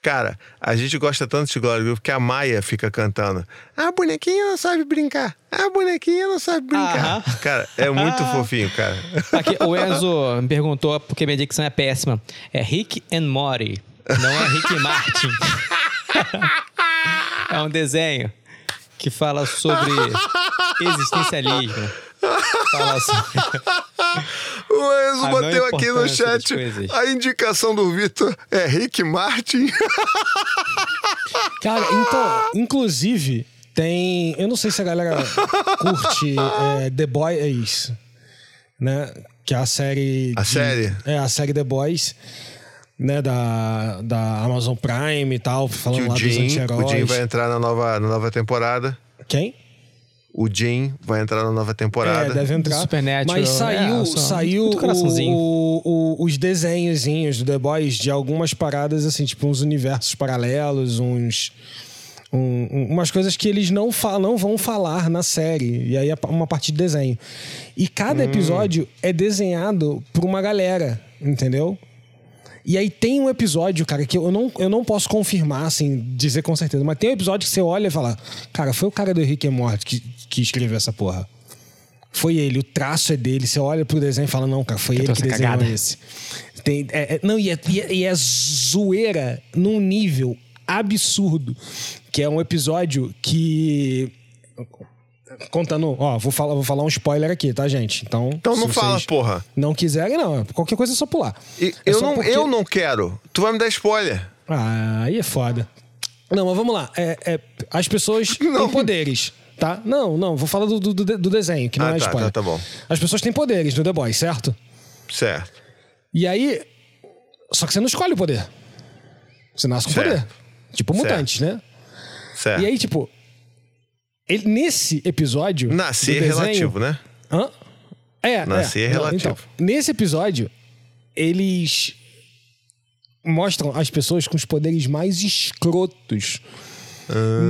Cara, a gente gosta tanto de Glória Groove que a Maia fica cantando. A bonequinha não sabe brincar. A bonequinha não sabe brincar. Cara, é muito fofinho, cara. Aqui, o Enzo me perguntou, porque minha dicção é péssima. É Rick and Morty, não é Rick Martin. *laughs* é um desenho que fala sobre existencialismo. Fala sobre... *laughs* O Enzo A bateu aqui no chat. A indicação do Vitor é Rick Martin. *laughs* Cara, então, inclusive, tem. Eu não sei se a galera curte é, The Boys, né? Que é a série. A de- série? É, a série The Boys, né? Da, da Amazon Prime e tal, Que falando o lá dos Jim, o anti-heróis. Jim vai entrar na nova, na nova temporada. Quem? O Jim vai entrar na nova temporada. É, deve entrar. Supernatural, Mas saiu, é, só- saiu o- o- os desenhozinhos do The Boys de algumas paradas, assim, tipo uns universos paralelos, uns. um- um- umas coisas que eles não, fa- não vão falar na série. E aí é uma parte de desenho. E cada episódio é desenhado por uma galera, entendeu? E aí tem um episódio, cara, que eu não, eu não posso confirmar, assim, dizer com certeza, mas tem um episódio que você olha e fala: Cara, foi o cara do Rick and Morty que, que escreveu essa porra. Foi ele, o traço é dele. Você olha pro desenho e fala: Não, cara, foi ele que trouxe a desenhou cagada. esse. Tem, é- é- não, e é, e, é, e é zoeira num nível absurdo. Que é um episódio que. Contando, ó, vou falar, vou falar um spoiler aqui, tá, gente? Então, Então não fala, porra. Não quiserem, não. Qualquer coisa é só pular. E É eu, só não, porque- eu não quero. Tu vai me dar spoiler. ah, aí é foda. Não, mas vamos lá. É, é, as pessoas *laughs* Não. têm poderes, tá? Não, não. Vou falar do, do, do desenho, que não Ah, é tá, spoiler. tá, tá bom. As pessoas têm poderes no The Boys, certo? Certo. E aí... Só que você não escolhe o poder. Você nasce com Certo. poder. Tipo Certo. mutantes, né? Certo. E aí, tipo... ele- nesse episódio... Nascer é desenho- relativo, né? Hã? É, Nascer é Não, relativo. Então, nesse episódio, eles mostram as pessoas com os poderes mais escrotos.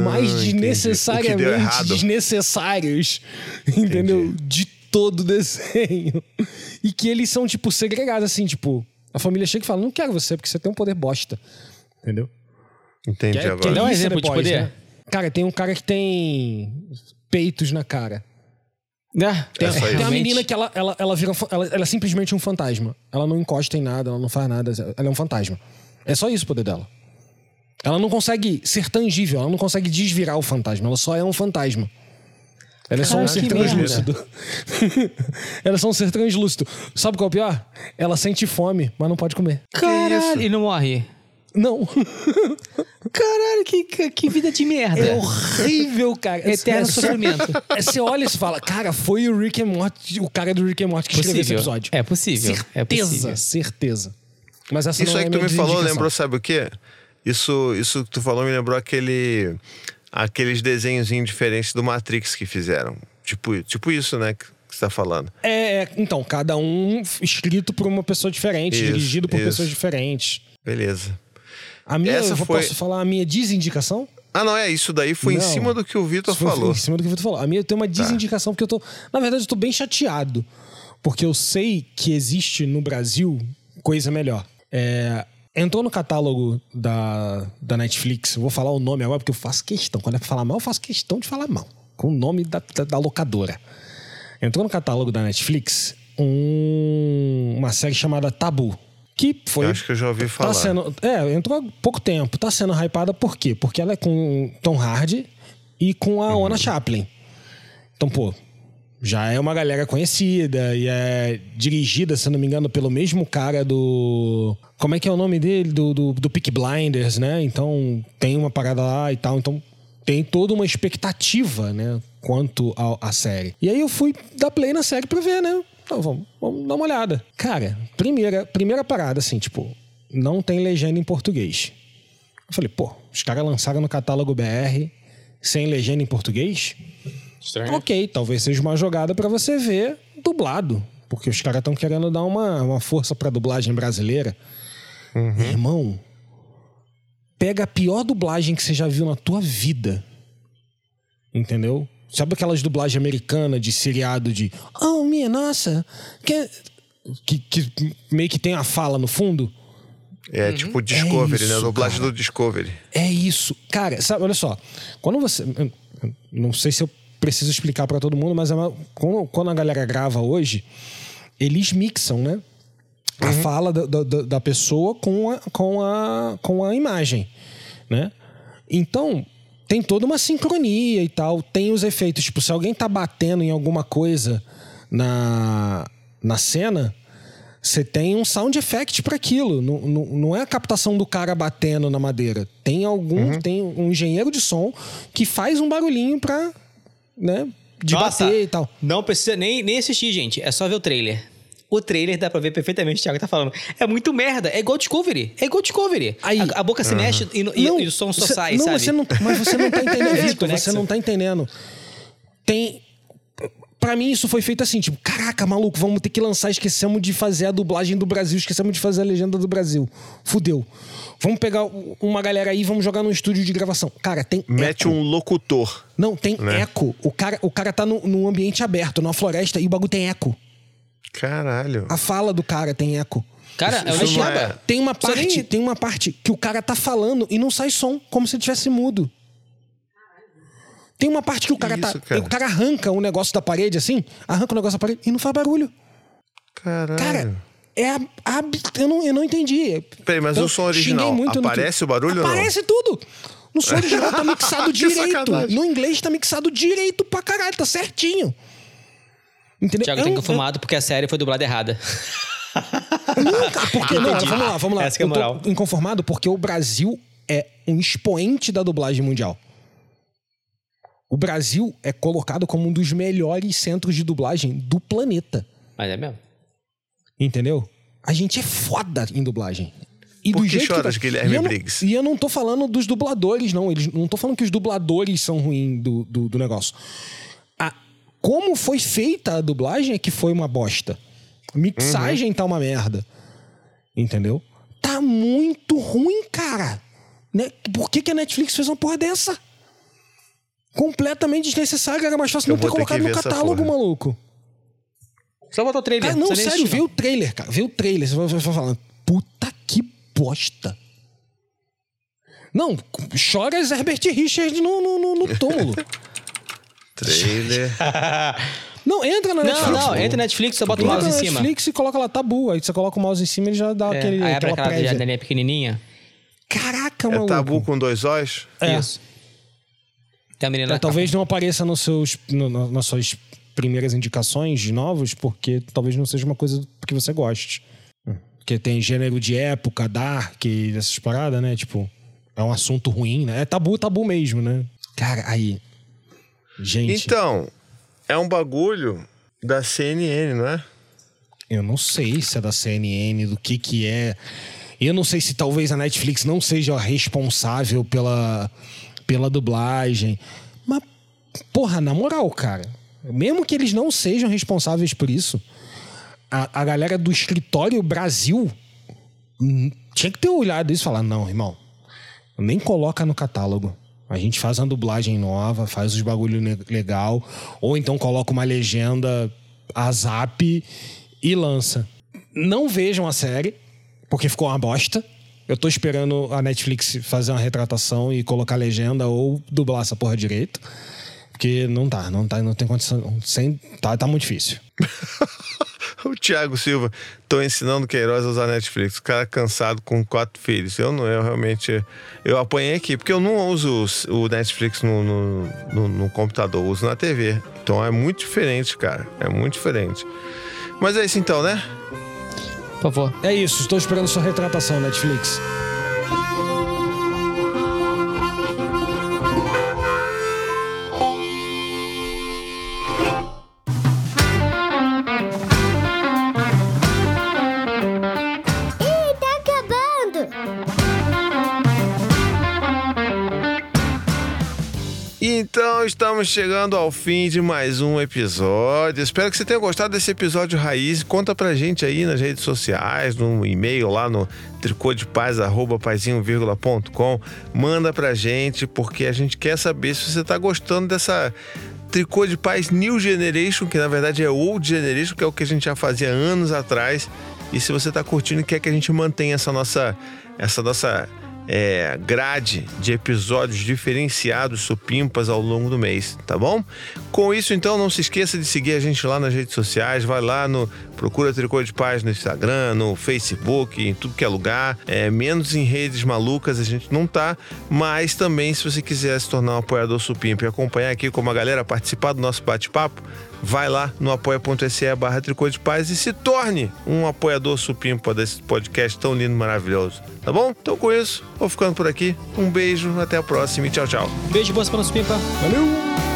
Mais Ah, entendi. Deu desnecessariamente desnecessários. *laughs* Entendeu? De todo o desenho. *laughs* E que eles são, tipo, segregados, assim, tipo... A família chega e fala, não quero você, porque você tem um poder bosta. Entendeu? Entendi Que é- agora. que é Dá um isso exemplo de depois, poder. né? Cara, tem um cara que tem peitos na cara. É só Tem uma menina que ela, ela, ela vira. Ela, ela é simplesmente um fantasma. Ela não encosta em nada, ela não faz nada. Ela é um fantasma. É só isso o poder dela. Ela não consegue ser tangível, ela não consegue desvirar o fantasma, ela só é um fantasma. Ela é só um ser translúcido. *laughs* ela é só um ser translúcido. Sabe qual é o pior? Ela sente fome, mas não pode comer. Caralho, e não morre. Não. *laughs* Caralho, que, que, que vida de merda. É horrível, cara. Eterno É sofrimento. É, Você olha e você fala, cara, foi o Rick and Morty, o cara do Rick and Morty que escreveu esse Possível. episódio. É possível. É Certeza, possível. certeza. Mas essa Isso não aí é que tu me falou lembrou, sabe o quê? Isso, isso que tu falou me lembrou aquele, aqueles desenhozinhos diferentes do Matrix que fizeram. Tipo, tipo isso, né? Que você tá falando. É, é, então, cada um escrito por uma pessoa diferente, Isso, dirigido por isso. pessoas diferentes. Beleza. A minha, Essa eu foi- posso falar a minha desindicação? Ah, não, é isso daí foi em Não. cima do que o Vitor falou. Em cima do que o Vitor falou. A minha tem uma desindicação, porque eu tô. Na verdade, eu tô bem chateado. Porque eu sei que existe no Brasil coisa melhor. É, entrou no catálogo da, da Netflix, vou falar o nome agora, porque eu faço questão. Quando é pra falar mal, eu faço questão de falar mal. Com o nome da, da, da locadora. Entrou no catálogo da Netflix um- uma série chamada Tabu. Que foi. Eu acho que eu já ouvi falar. Tá sendo, é, entrou há pouco tempo. Tá sendo hypada por quê? Porque ela é com Tom Hardy e com a Uhum. Ona Chaplin. Então, pô, Já é uma galera conhecida e é dirigida, se não me engano, pelo mesmo cara do. Como é que é o nome dele? Do, do, do Peak Blinders, né? Então tem uma parada lá e tal. Então tem toda uma expectativa, né? Quanto à série. E aí eu fui dar play na série pra ver, né? Então, vamos, vamos dar uma olhada. Cara, primeira, primeira parada, assim, tipo, não tem legenda em português. Eu falei, pô, os caras lançaram no catálogo BR sem legenda em português? Estranho. Ok, talvez seja uma jogada pra você ver dublado. Porque os caras estão querendo dar uma, uma força pra dublagem brasileira. Irmão, pega a pior dublagem que você já viu na tua vida. Entendeu? Sabe aquelas dublagens americanas de seriado de Oh, minha nossa, que, que, que meio que tem a fala no fundo? É tipo Discovery, né? isso, Dublagem cara. do Discovery. É isso. Cara, sabe, olha só. Quando você. Não sei se eu preciso explicar pra todo mundo, mas é uma- quando, a galera grava hoje, eles mixam, né? A fala da, da- da- pessoa com a, com, a, com a imagem, né? Então, tem toda uma sincronia e tal. Tem os efeitos. Tipo, se alguém tá batendo em alguma coisa na, na cena, você tem um sound effect para aquilo. Não, não, não é a captação do cara batendo na madeira. Tem algum, Uhum. tem um engenheiro de som que faz um barulhinho pra, né, de Nossa, bater e tal. Não precisa nem, nem assistir, gente. É só ver o trailer. O trailer dá pra ver perfeitamente o Thiago tá falando. É muito merda. É igual Discovery. É igual Discovery. Aí- a, a boca se mexe e, e- e o som só você- sai, não, sabe? Você não, mas você não tá *laughs* entendendo, Vitor. Você não tá entendendo. Tem. Pra mim, isso foi feito assim, tipo, caraca, maluco, vamos ter que lançar. Esquecemos de fazer a dublagem do Brasil, esquecemos de fazer a legenda do Brasil. Fudeu. Vamos pegar uma galera aí e vamos jogar num estúdio de gravação. Cara, tem. Mete eco. um locutor. Não, tem né? eco. O cara, o cara tá no- num ambiente aberto, numa floresta, e o bagulho tem eco. Caralho. A fala do cara tem eco. Cara, é Isso não Jabba. é- Tem uma parte, nem- tem uma parte que o cara tá falando e não sai som, como se ele tivesse mudo. Tem uma parte que o cara tá. isso, cara? O cara arranca um negócio da parede assim, arranca o negócio da parede e não faz barulho. Caralho. Cara, é. ab- ab- eu, não, eu não entendi. Peraí, mas Eu o som original, muito no aparece o barulho ou não? Aparece tudo. No som original tá mixado *laughs* direito. sacanagem. No inglês tá mixado direito pra caralho, tá certinho. Entendeu? Thiago Eu tem não- confirmado porque a série foi dublada errada. Nunca, porque não, Entendi. vamos lá, vamos lá. Essa que é a Eu tô moral. inconformado porque o Brasil é um expoente da dublagem mundial. O Brasil é colocado como um dos melhores centros de dublagem do planeta. Mas é mesmo. Entendeu? A gente é foda em dublagem. E Por do que jeito choras, tá- Guilherme e eu não- Briggs? E eu não tô falando dos dubladores, não. Eles, não tô falando que os dubladores são ruins do, do, do negócio. A- como foi feita a dublagem é que foi uma bosta. A mixagem tá uma merda. Entendeu? Tá muito ruim, cara. Né? Por que, que a Netflix fez uma porra dessa? Completamente desnecessário. Era mais fácil Eu não ter vou ter que colocado no catálogo, maluco. Só botar o trailer. Cara, não, sério, vê o trailer, cara. Vê o trailer. Você vai, vai falando, puta que bosta. Não, chora Herbert Richard no, no, no, no túmulo. *laughs* Trailer. *laughs* não, entra na Não, Netflix. não, pô. entra na Netflix, só bota o Entra mouse na em cima. Netflix e coloca lá tabu. Aí você coloca o mouse em cima e já dá É, aquele, aí abre aquela aquela janelinha pequenininha. Caraca, É maluco. tabu com dois Os? É. Isso. Tem a menina É, na talvez não apareça nos seus, no- no- nas suas primeiras indicações de novos, porque talvez não seja uma coisa que você goste. Porque tem gênero de época, dark, essas paradas, né? Tipo, é um assunto ruim, né? É tabu, tabu mesmo, né? Cara, aí. Gente, Então, é um bagulho da CNN, não é? eu não sei se é da CNN, do que que é. Eu não sei se talvez a Netflix não seja responsável pela, pela dublagem. Mas, porra, na moral, cara. Mesmo que eles não sejam responsáveis por isso, a, a galera do escritório Brasil hum, tinha que ter olhado isso e falar: não, irmão, nem coloca no catálogo. A gente faz uma dublagem nova, faz os bagulho legal, ou então coloca uma legenda a zap e lança. Não vejam a série, porque ficou uma bosta. Eu tô esperando a Netflix fazer uma retratação e colocar legenda ou dublar essa porra direito. Porque não tá, não tá, não tem condição. Sem, tá, tá muito difícil. *laughs* O Thiago Silva, tô ensinando Queiroz a usar Netflix. O cara cansado com quatro filhos. Eu não, eu realmente. Eu apanhei aqui, porque eu não uso o Netflix no, no, no- no computador, eu uso na TV. Então é muito diferente, cara. É muito diferente. Mas é isso então, né? Por favor. É isso, estou esperando sua retratação, Netflix. Estamos chegando ao fim de mais um episódio. Espero que você tenha gostado desse episódio raiz. Conta pra gente aí nas redes sociais, no e-mail lá no tricôdepaz@paizinho.com. Manda pra gente porque a gente quer saber se você tá gostando dessa Tricô de Paz New Generation, que na verdade é Old Generation, que é o que a gente já fazia anos atrás. E se você tá curtindo quer que a gente mantenha essa nossa essa nossa é, grade de episódios diferenciados, supimpas ao longo do mês, tá bom? Com isso, então, não se esqueça de seguir a gente lá nas redes sociais, vai lá no Procura Tricô de Paz no Instagram, no Facebook, em tudo que é lugar, é, menos em redes malucas a gente não tá, mas também se você quiser se tornar um apoiador supimpa e acompanhar aqui como a galera participar do nosso bate-papo, vai lá no apoia.se barra Tricô de Paz e se torne um apoiador supimpa desse podcast tão lindo e maravilhoso, tá bom? Então com isso, vou ficando por aqui. Um beijo, até a próxima e tchau, tchau. Beijo, boa semana, Supimpa. Valeu!